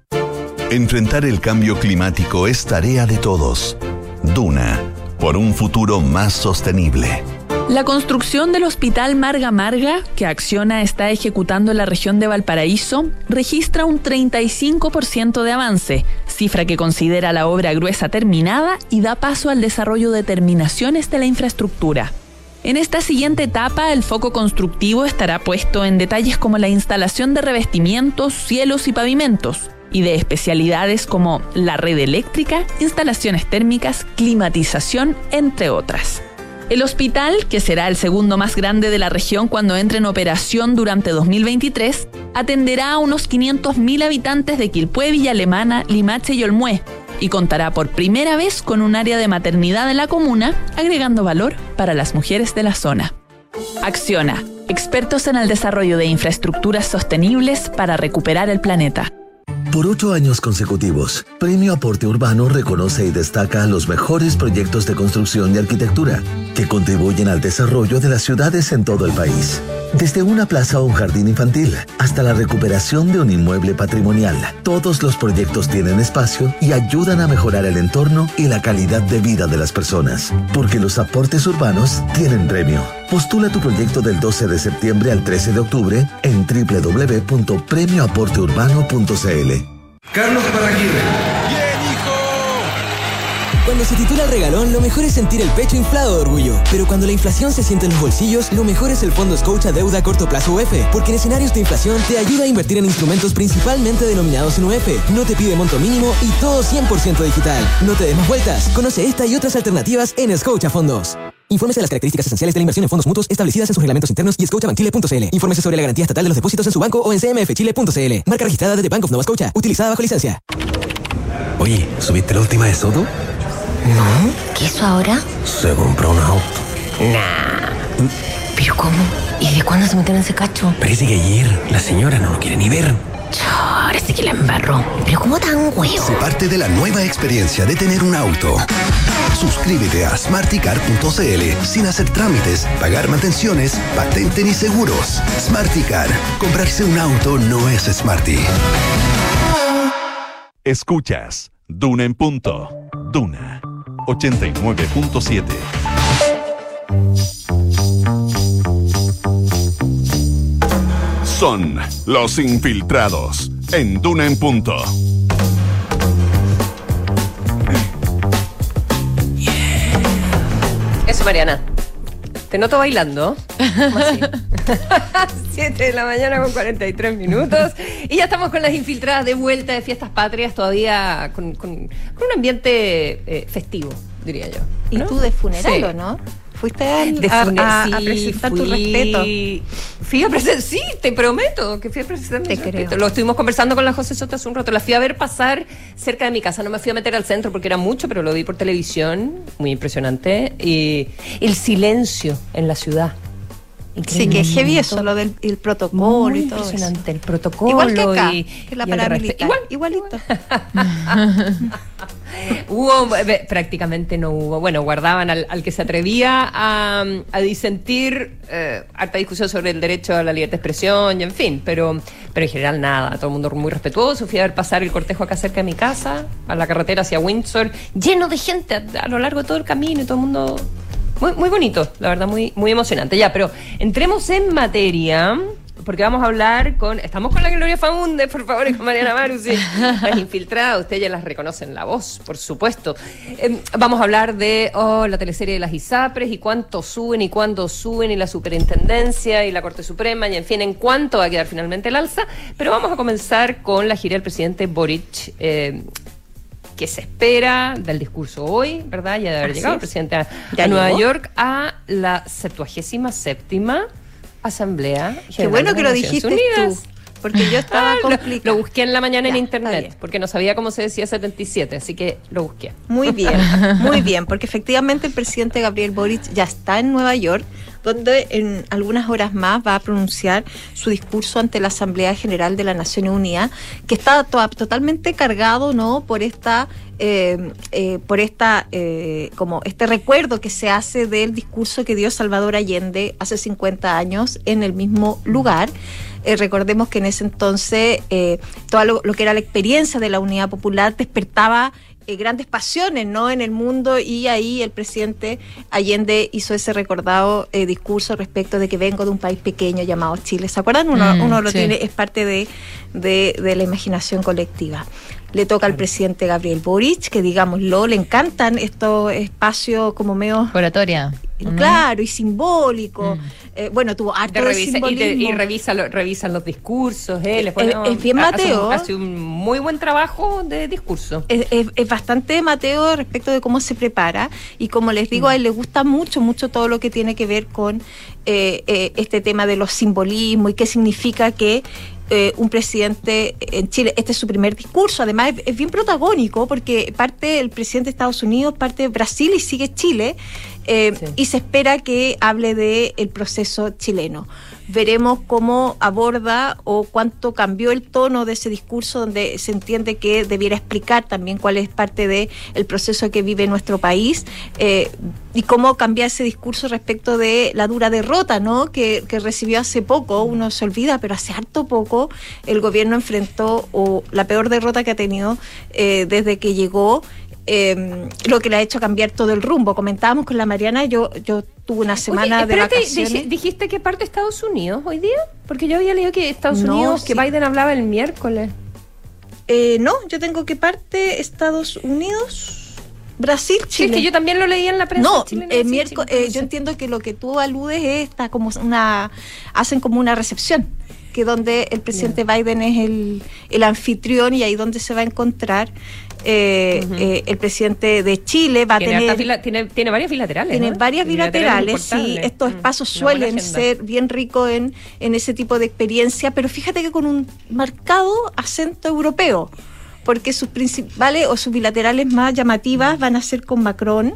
A: Enfrentar el cambio climático es tarea de todos. Duna, por un futuro más sostenible.
K: La construcción del Hospital Marga Marga, que Acciona está ejecutando en la región de Valparaíso, registra un 35% de avance, cifra que considera la obra gruesa terminada y da paso al desarrollo de terminaciones de la infraestructura. En esta siguiente etapa, el foco constructivo estará puesto en detalles como la instalación de revestimientos, cielos y pavimentos, y de especialidades como la red eléctrica, instalaciones térmicas, climatización, entre otras. El hospital, que será el segundo más grande de la región cuando entre en operación durante 2023, atenderá a unos 500.000 habitantes de Quilpué, Villa Alemana, Limache y Olmué, y contará por primera vez con un área de maternidad en la comuna, agregando valor para las mujeres de la zona. Acciona, expertos en el desarrollo de infraestructuras sostenibles para recuperar el planeta.
G: Por ocho años consecutivos, Premio Aporte Urbano reconoce y destaca los mejores proyectos de construcción y arquitectura que contribuyen al desarrollo de las ciudades en todo el país. Desde una plaza o un jardín infantil hasta la recuperación de un inmueble patrimonial, todos los proyectos tienen espacio y ayudan a mejorar el entorno y la calidad de vida de las personas. Porque los aportes urbanos tienen premio. Postula tu proyecto del 12 de septiembre al 13 de octubre en www.premioaporteurbano.cl.
L: Carlos Paraguirre.
M: ¡Bien, hijo! Cuando se titula el regalón, lo mejor es sentir el pecho inflado de orgullo. Pero cuando la inflación se siente en los bolsillos, lo mejor es el Fondo Scotia Deuda a Corto Plazo UF. Porque en escenarios de inflación te ayuda a invertir en instrumentos principalmente denominados en UF. No te pide monto mínimo y todo 100% digital. No te des más vueltas. Conoce esta y otras alternativas en Scotia Fondos. Infórmese de las características esenciales de la inversión en fondos mutuos establecidas en sus reglamentos internos y scotiabankchile.cl. Infórmese sobre la garantía estatal de los depósitos en su banco o en cmfchile.cl. Marca registrada de The Bank of Nova Scotia. Utilizada bajo licencia.
N: Oye, ¿subiste la última de Soto?
O: No, ¿qué hizo ahora?
N: Se compró un auto.
O: Nah. ¿Pero cómo? ¿Y de cuándo se metió en ese cacho?
N: Parece que ayer la señora no lo quiere ni ver.
O: Ahora sí que la embarró. ¿Pero cómo tan huevo?
P: Se parte de la nueva experiencia de tener un auto. Suscríbete a smarticar.cl sin hacer trámites, pagar mantenciones, patente ni seguros. Smarticar. Comprarse un auto no es smarty.
A: Escuchas Duna en punto. Duna 89.7. Son los infiltrados en Duna en punto.
B: Eso, Mariana. Te noto bailando. ¿Cómo así? 7 de la mañana con 43 minutos. Y ya estamos con las infiltradas de vuelta de fiestas patrias, todavía con, con- con un ambiente eh, festivo, diría yo.
Q: ¿Y tú de funeral
B: Sí.
Q: o no? Fuiste a, a- a
B: sí,
Q: presentar tu respeto.
B: Fui a presentar, sí, te prometo que fui a presentar mi respeto. Lo estuvimos conversando con la José Soto hace un rato. La fui a ver pasar cerca de mi casa. No me fui a meter al centro porque era mucho, pero lo vi por televisión. Muy impresionante. Y el silencio en la ciudad.
Q: Sí, que es heavy eso, lo del el protocolo
B: Muy
Q: y todo eso.
B: impresionante el protocolo.
Q: Igual que acá,
B: y-
Q: que la paramilitar.
B: respeto.
Q: Igualito.
B: Hubo, eh, prácticamente no hubo. Bueno, guardaban al, al que se atrevía a, a disentir, eh, harta discusión sobre el derecho a la libertad de expresión y en fin, pero, pero en general nada, todo el mundo muy respetuoso. Fui a ver pasar el cortejo acá cerca de mi casa, a la carretera hacia Windsor, lleno de gente a, a lo largo de todo el camino y todo el mundo. Muy, muy bonito, la verdad, muy, muy emocionante. Ya, pero entremos en materia. Porque vamos a hablar con. Estamos con la Gloria Faunde, por favor, y con Mariana Marusi. Las infiltradas, ustedes ya las reconocen la voz, por supuesto. Eh, vamos a hablar de oh, la teleserie de las ISAPRES y cuánto suben y cuándo suben, y la superintendencia y la Corte Suprema, y en fin, en cuánto va a quedar finalmente el alza. Pero vamos a comenzar con la gira del presidente Boric. eh, que se espera del discurso hoy, ¿verdad? Ya de haber
Q: Así
B: llegado el
Q: es.
B: presidente a, Nueva. York a la 77 Asamblea
Q: Qué
B: General
Q: bueno
B: de
Q: que lo dijiste
B: Unidas.
Q: tú, porque yo estaba
B: Ah, lo-
Q: complicada.
B: Lo, busqué en la mañana en internet, porque no sabía cómo se decía 77, así que lo busqué.
Q: Muy bien, muy bien, porque efectivamente el presidente Gabriel Boric ya está en Nueva York, donde en algunas horas más va a pronunciar su discurso ante la Asamblea General de la Naciones Unidas, que está to- totalmente cargado, ¿no? Por esta, eh, eh, por esta, eh, como este recuerdo que se hace del discurso que dio Salvador Allende hace 50 años en el mismo lugar. Recordemos que en ese entonces todo lo que era la experiencia de la unidad popular despertaba eh, grandes pasiones ¿no? en el mundo y ahí el presidente Allende hizo ese recordado eh, discurso respecto de que vengo de un país pequeño llamado Chile. ¿Se acuerdan? Uno,
B: Mm,
Q: uno lo
B: sí.
Q: tiene, es parte de, de- de la imaginación colectiva. Le toca al presidente Gabriel Boric, que digámoslo, le encantan estos espacios como medio...
B: Oratoria.
Q: Claro, y simbólico. Eh, bueno, tuvo harto
B: De y,
Q: simbolismo.
B: y revisa lo- revisan los discursos, eh, le pone-
Q: es bien
B: hace
Q: Mateo.
B: un- Hace un muy buen trabajo de discurso.
Q: es, es- es bastante Mateo respecto de cómo se prepara y como les digo, a él le gusta mucho, mucho todo lo que tiene que ver con eh, eh, este tema de los simbolismos y qué significa que eh, un presidente en Chile, este es su primer discurso, además es, bien protagónico porque parte el presidente de Estados Unidos, parte de Brasil y sigue Chile eh, y se espera que hable de el proceso chileno. Veremos cómo aborda o cuánto cambió el tono de ese discurso donde se entiende que debiera explicar también cuál es parte de el proceso que vive nuestro país eh, y cómo cambiar ese discurso respecto de la dura derrota ¿no? que, que recibió hace poco, uno se olvida, pero hace harto poco el gobierno enfrentó o la peor derrota que ha tenido eh, desde que llegó eh, lo que le ha hecho cambiar todo el rumbo. Comentábamos con la Mariana, yo, yo tuve una semana
B: Oye,
Q: de vacaciones.
B: dij- ¿dijiste que parte Estados Unidos hoy día? Porque yo había leído que Estados
Q: No,
B: Unidos, que. Biden hablaba el miércoles.
Q: Eh, no, yo tengo que parte Estados Unidos, Brasil,
B: Sí, es
Q: Chile.
B: que yo también lo leía en la prensa
Q: no,
B: chilena,
Q: eh, eh, yo entiendo que lo que tú aludes es esta como una hacen como una recepción que donde el presidente Biden es el, el anfitrión y ahí donde se va a encontrar eh, eh, el presidente de Chile va a tener
B: tiene, tiene varias bilaterales.
Q: tiene
B: ¿no?
Q: varias bilaterales, sí, estos
B: Mm,
Q: espacios suelen ser bien ricos en, en ese tipo de experiencia, pero fíjate que con un marcado acento europeo, porque sus principales o sus bilaterales más llamativas van a ser con Macron,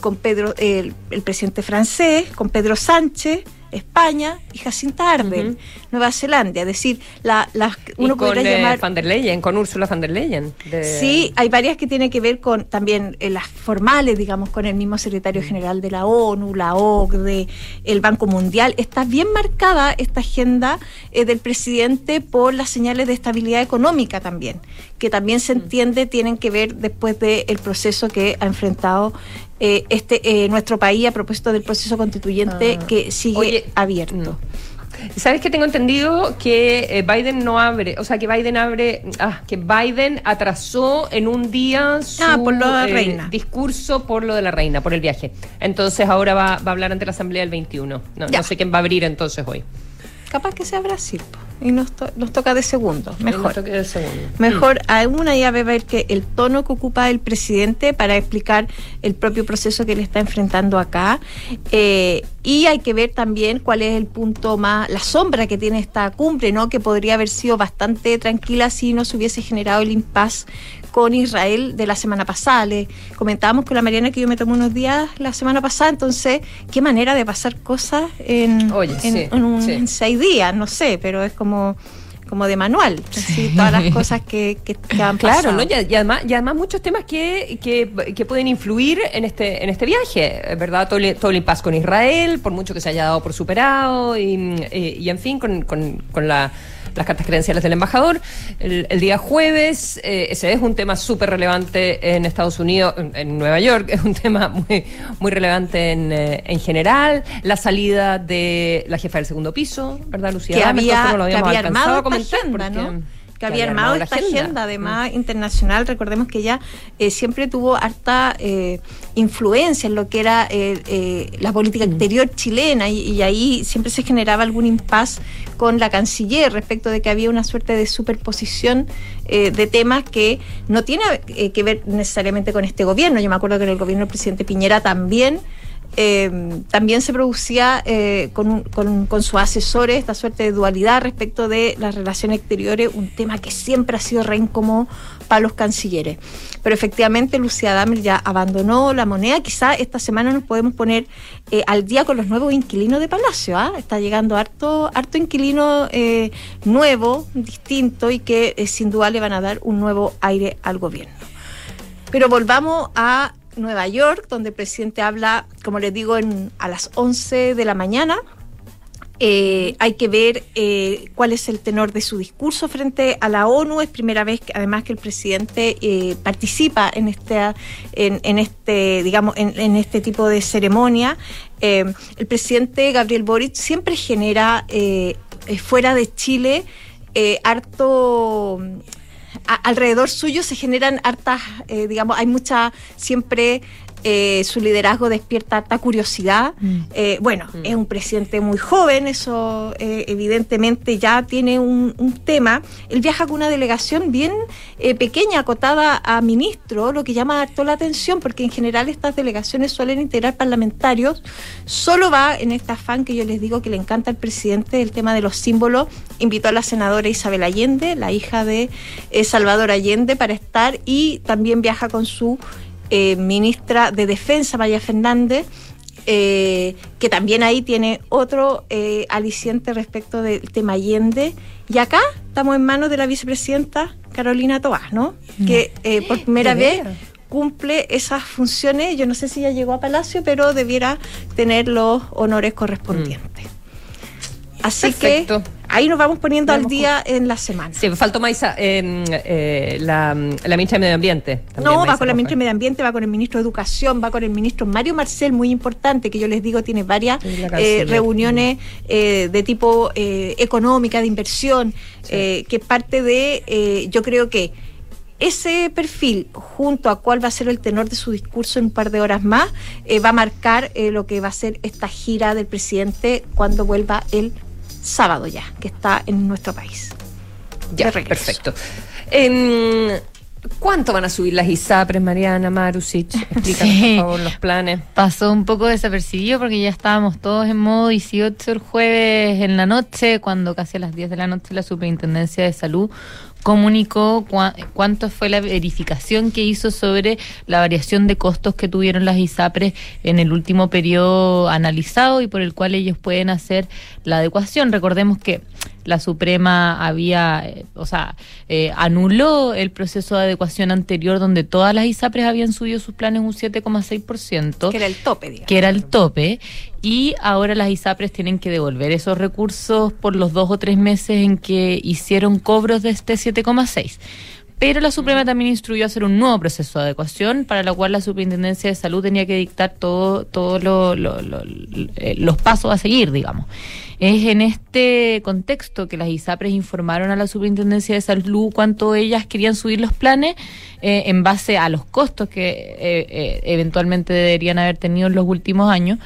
Q: con Pedro, el, el presidente francés, con Pedro Sánchez, España y Jacinta Ardern, Nueva Zelanda, es decir, la, las
B: Y
Q: uno
B: con
Q: podría
B: eh,
Q: llamar
B: van der Leyen, con Úrsula van der Leyen. de-
Q: Sí, hay varias que tienen que ver con también eh, las formales, digamos, con el mismo secretario general de la ONU, la OCDE, el Banco Mundial. Está bien marcada esta agenda eh, del presidente por las señales de estabilidad económica también, que también se entiende tienen que ver después del proceso que ha enfrentado eh, este eh, nuestro país a propósito del proceso constituyente
B: Ah.
Q: que sigue
B: Oye,
Q: abierto.
B: ¿Sabes que tengo entendido que eh, Biden no abre, o sea, que Biden abre, ah, que Biden atrasó en un día su
Q: Ah, por lo de la
B: eh,
Q: reina.
B: discurso por lo de la reina, por el viaje. Entonces ahora va, va a hablar ante la Asamblea el 21. No, no sé quién va a abrir entonces hoy.
Q: Capaz que sea Brasil y nos, to- nos toca de segundo, mejor.
B: De segundo.
Q: Mejor aún ahí a ver que el tono que ocupa el presidente para explicar el propio proceso que le está enfrentando acá. Eh, y hay que ver también cuál es el punto más, la sombra que tiene esta cumbre, ¿no? Que podría haber sido bastante tranquila si no se hubiese generado el impas con Israel de la semana pasada. Le comentábamos con la Mariana que yo me tomé unos días la semana pasada, entonces, qué manera de pasar cosas en,
B: Oye,
Q: en,
B: sí,
Q: en un-
B: sí.
Q: en seis días, no sé, pero es como como de manual, así, todas las cosas que, que, que han
B: Claro. ¿no? Y, y además, y además muchos temas que, que, que pueden influir en este, en este viaje, ¿verdad? Todo el, todo el impasse con Israel, por mucho que se haya dado por superado, y, y- y, en fin, con, con- con la- las cartas credenciales del embajador. El, el día jueves, eh, ese es un tema súper relevante en Estados Unidos, en, en Nueva York, es un tema muy, muy relevante en, eh, en general. La salida de la jefa del segundo piso, ¿verdad, Lucía?
Q: que había,
B: no lo
Q: que
B: habíamos
Q: había
B: alcanzado
Q: armado
B: a comentar
Q: agenda,
B: porque-
Q: ¿no? Que había armado esta agenda, además internacional. Recordemos que ella eh, siempre tuvo harta eh, influencia en lo que era eh, eh, la política exterior chilena y, y ahí siempre se generaba algún impas con la canciller respecto de que había una suerte de superposición eh, de temas que no tiene eh, que ver necesariamente con este gobierno. Yo me acuerdo que en el gobierno del presidente Piñera también eh, también se producía eh, con, con, con sus asesores esta suerte de dualidad respecto de las relaciones exteriores, un tema que siempre ha sido re incómodo para los cancilleres. Pero efectivamente Lucía Damer ya abandonó la moneda. Quizá esta semana nos podemos poner eh, al día con los nuevos inquilinos de Palacio. ¿ah? Está llegando harto, harto inquilino eh, nuevo, distinto y que eh, sin duda le van a dar un nuevo aire al gobierno. Pero volvamos a Nueva York, donde el presidente habla, como les digo, en, a las 11 de la mañana. Eh, hay que ver eh, cuál es el tenor de su discurso frente a la ONU. Es primera vez, que, además, que el presidente eh, participa en este, en, este, digamos, en, este tipo de ceremonia. El presidente Gabriel Boric siempre genera fuera de Chile harto a, alrededor suyo se generan hartas, eh, digamos, hay mucha, siempre eh, su liderazgo despierta harta curiosidad. Mm. Eh, bueno, mm. es un presidente muy joven, eso eh, evidentemente ya tiene un, un, tema. Él viaja con una delegación bien pequeña, acotada a ministro, lo que llama harto la atención, porque en general estas delegaciones suelen integrar parlamentarios. Solo va en este afán que yo les digo que le encanta al presidente el tema de los símbolos. Invitó a la senadora Isabel Allende, la hija de Salvador Allende, para estar y también viaja con su eh, ministra de Defensa, María Fernández, eh, que también ahí tiene otro eh, aliciente respecto del tema Allende. Y acá estamos en manos de la vicepresidenta Carolina Toás, ¿no? Mm. Que eh, por primera vez cumple esas funciones. Yo no sé si ya llegó a Palacio, pero debiera tener los honores correspondientes. Mm. Así Perfecto. que ahí nos vamos poniendo vamos al día con... en la semana.
B: Sí, faltó Maisa, eh, eh, la, la, ministra de Medio Ambiente.
Q: También, no, Maisa va con la ministra de Medio Ambiente, va con el ministro de Educación, va con el ministro Mario Marcel, muy importante, que yo les digo tiene varias eh, reuniones eh, de tipo económica, de inversión, sí. que parte de, yo creo que ese perfil, junto a cuál va a ser el tenor de su discurso en un par de horas más, eh, va a marcar eh, lo que va a ser esta gira del presidente cuando vuelva el sábado ya, que está en nuestro país.
B: Ya, perfecto. Eh, ¿Cuánto van a subir las ISAPRES, Mariana Marusic? Explícanos, sí. por favor, los planes.
R: Pasó un poco desapercibido porque ya estábamos todos en modo 18 el jueves en la noche, cuando casi a las 10 de la noche la Superintendencia de Salud comunicó cu cuánto fue la verificación que hizo sobre la variación de costos que tuvieron las ISAPRES en el último periodo analizado y por el cual ellos pueden hacer la adecuación. Recordemos que la Suprema había, eh, o sea, eh, anuló el proceso de adecuación anterior donde todas las ISAPRES habían subido sus planes un 7,6%.
Q: Que era el tope, digamos.
R: Que era el tope. Y ahora las ISAPRES tienen que devolver esos recursos por los dos o tres meses en que hicieron cobros de este 7,6 pero la Suprema también instruyó hacer un nuevo proceso de adecuación para lo cual la Superintendencia de Salud tenía que dictar todo, todo lo, lo, lo, los pasos a seguir, digamos. Es en este contexto que las ISAPRES informaron a la Superintendencia de Salud cuánto ellas querían subir los planes eh, en base a los costos que eh, eh, eventualmente deberían haber tenido en los últimos años.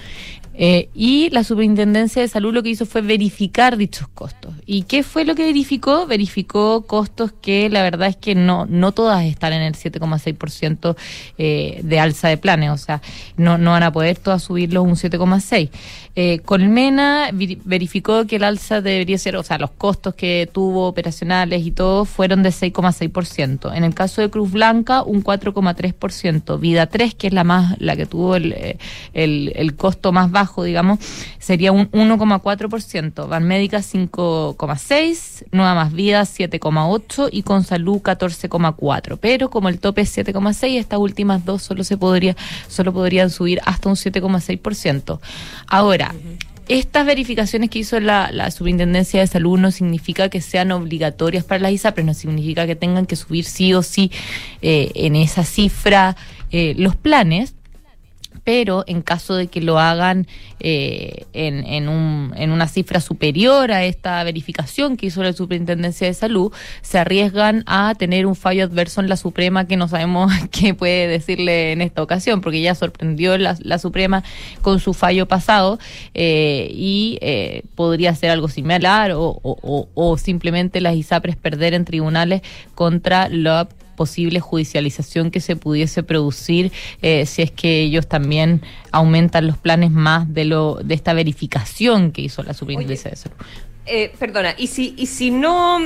R: Eh, y la Superintendencia de Salud lo que hizo fue verificar dichos costos. ¿Y qué fue lo que verificó? Verificó costos que la verdad es que no, no todas están en el 7,6% eh, de alza de planes, o sea, no, no van a poder todas subirlos un 7,6%. Eh, Colmena verificó que el alza debería ser, o sea, los costos que tuvo operacionales y todo fueron de 6,6%. En el caso de Cruz Blanca, un 4,3%. Vida 3, que es la más, la que tuvo el, eh, el, el costo más bajo, digamos, sería un 1,4%. Van Médica 5,6%, Nueva Más Vida 7,8% y con Salud 14,4%. Pero como el tope es 7,6%, estas últimas dos solo se podría, solo podrían subir hasta un 7,6%. Ahora, estas verificaciones que hizo la, la, Superintendencia de Salud no significa que sean obligatorias para las ISAPRES, no significa que tengan que subir sí o sí eh, en esa cifra eh, los planes, pero en caso de que lo hagan eh, en, en, un, en una cifra superior a esta verificación que hizo la Superintendencia de Salud, se arriesgan a tener un fallo adverso en la Suprema que no sabemos qué puede decirle en esta ocasión, porque ya sorprendió la, la Suprema con su fallo pasado eh, y eh, podría ser algo similar o, o, simplemente las ISAPRES perder en tribunales contra la posible judicialización que se pudiese producir eh, si es que ellos también aumentan los planes más de de esta verificación que hizo la Superintendencia de Salud.
B: Eh, perdona, y si, y si no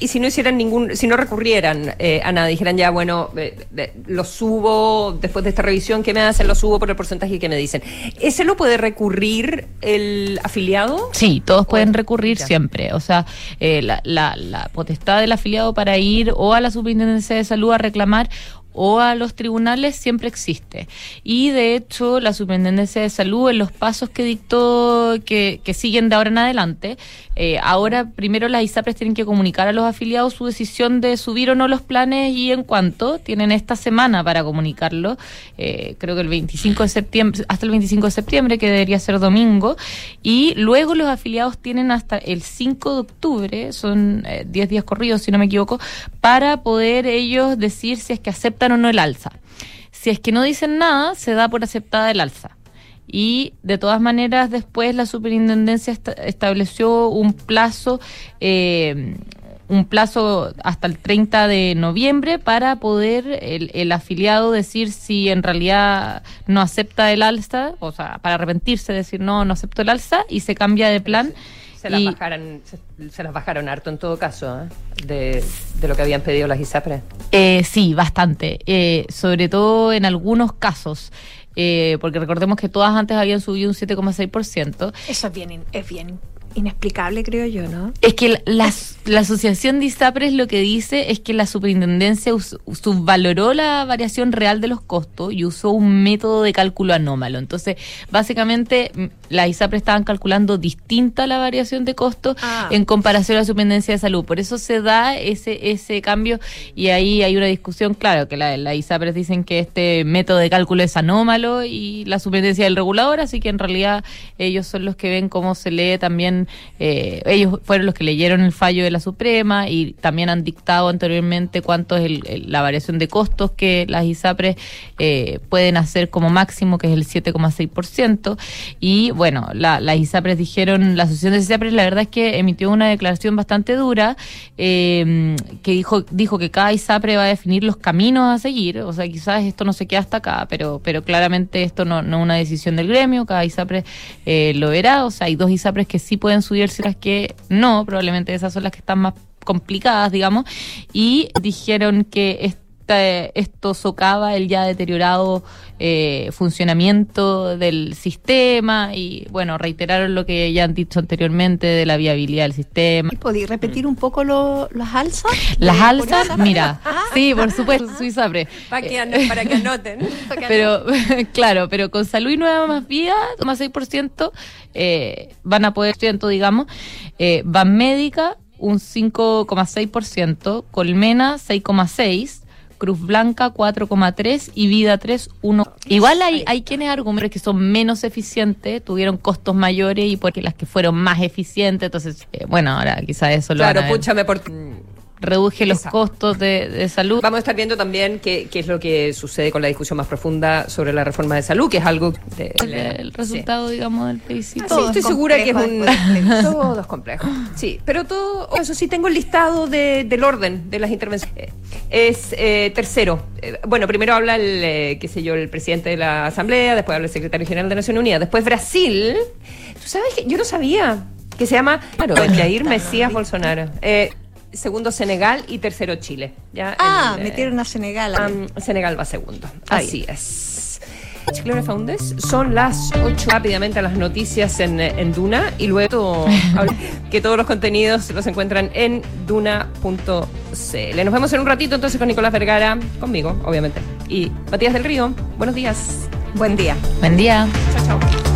B: y si no hicieran ningún, si no recurrieran eh, a nada, dijeran ya, bueno, eh, eh, lo subo después de esta revisión que me hacen, lo subo por el porcentaje que me dicen. ¿Ese lo puede recurrir el afiliado?
R: Sí, todos pueden recurrir ya. siempre. O sea, la, la, la potestad del afiliado para ir o a la superintendencia de salud a reclamar o a los tribunales siempre existe. Y de hecho, la Superintendencia de Salud, en los pasos que dictó, que, que siguen de ahora en adelante, eh, ahora primero las ISAPRES tienen que comunicar a los afiliados su decisión de subir o no los planes y en cuanto tienen esta semana para comunicarlo, eh, creo que el 25 de septiembre, hasta el 25 de septiembre, que debería ser domingo, y luego los afiliados tienen hasta el 5 de octubre, son eh, 10 días corridos si no me equivoco, para poder ellos decir si es que aceptan o no el alza. Si es que no dicen nada, se da por aceptada el alza. Y de todas maneras, después la superintendencia esta- estableció un plazo, eh, un plazo hasta el 30 de noviembre para poder el, el afiliado decir si en realidad no acepta el alza, o sea, para arrepentirse, decir no, no acepto el alza y se cambia de plan.
B: Se las,
R: Y-
B: bajaron, se, se las bajaron harto en todo caso, ¿eh? de, de lo que habían pedido las ISAPRES.
R: Eh, sí, bastante. Eh, sobre todo en algunos casos. Eh, porque recordemos que todas antes habían subido un 7,6%.
Q: Eso es bien, es bien inexplicable, creo yo, ¿no?
R: Es que la, la- la asociación de ISAPRES lo que dice es que la superintendencia subvaloró la variación real de los costos y usó un método de cálculo anómalo. Entonces, básicamente, las ISAPRES estaban calculando distinta la variación de costos
Q: Ah.
R: en comparación a la superintendencia de salud. Por eso se da ese, ese cambio y ahí hay una discusión, claro, que la, la ISAPRES dicen que este método de cálculo es anómalo y la superintendencia del regulador, así que en realidad ellos son los que ven cómo se lee también, eh, ellos fueron los que leyeron el fallo de la Suprema y también han dictado anteriormente cuánto es el- la variación de costos que las ISAPRES eh, pueden hacer como máximo, que es el 7,6%. Y bueno, la- las ISAPRES dijeron, la Asociación de ISAPRES la verdad es que emitió una declaración bastante dura eh, que dijo, dijo que cada ISAPRE va a definir los caminos a seguir. O sea, quizás esto no se queda hasta acá, pero, pero claramente esto no, no es una decisión del gremio, cada ISAPRE eh, lo verá. O sea, hay dos ISAPRES que sí pueden subirse, las que no, probablemente esas son las que están más complicadas, digamos, y dijeron que esto socava el ya deteriorado eh, funcionamiento del sistema y bueno, reiteraron lo que ya han dicho anteriormente de la viabilidad del sistema.
Q: ¿Podéis repetir un poco lo- las alzas?
R: Las
Q: De-
R: alzas, mira, sí, por supuesto,
B: que, an- para que anoten. para que
R: Pero, claro, pero con salud y nueva más vida, más 6%, eh, van a poder, ciento, digamos, eh, van médica, un 5,6%, Colmena, 6,6%, Cruz Blanca 4,3 y Vida 3, 1. Igual hay, hay quienes argumentan que son menos eficientes, tuvieron costos mayores y porque las que fueron más eficientes, entonces, eh, bueno, ahora quizás eso lo
B: Claro,
R: van a ver.
B: púchame por...
R: reduje los
B: Exacto.
R: costos de, de salud.
B: Vamos a estar viendo también qué, qué es lo que sucede con la discusión más profunda sobre la reforma de salud, que es algo... de-
R: el, el resultado, digamos, del plebiscito.
B: Sí,
Q: Todo
B: estoy
Q: es
B: segura que es un...
Q: complejo
B: todo es complejo. Sí, pero todo... Eso sí, tengo el listado de- del orden de las intervenciones. Es eh, tercero. Eh, bueno, primero habla el, eh, qué sé yo, el presidente de la Asamblea, después habla el secretario general de Naciones Unidas, después Brasil. ¿Tú sabes que Yo no sabía que se llama claro, Jair Mesías Bolsonaro. Eh, segundo Senegal y tercero Chile. Ya
Q: Ah,
B: el,
Q: metieron a Senegal.
B: Am, Senegal va segundo.
Q: Ahí.
B: Así es. Chiclana Founders, son las 8 rápidamente las noticias en, en Duna y luego que todos los contenidos los encuentran en duna.cl. Nos vemos en un ratito entonces con Nicolás Vergara, conmigo, obviamente. Y Matías del Río, buenos días.
Q: Buen día.
R: Buen día.
B: Chao, chao.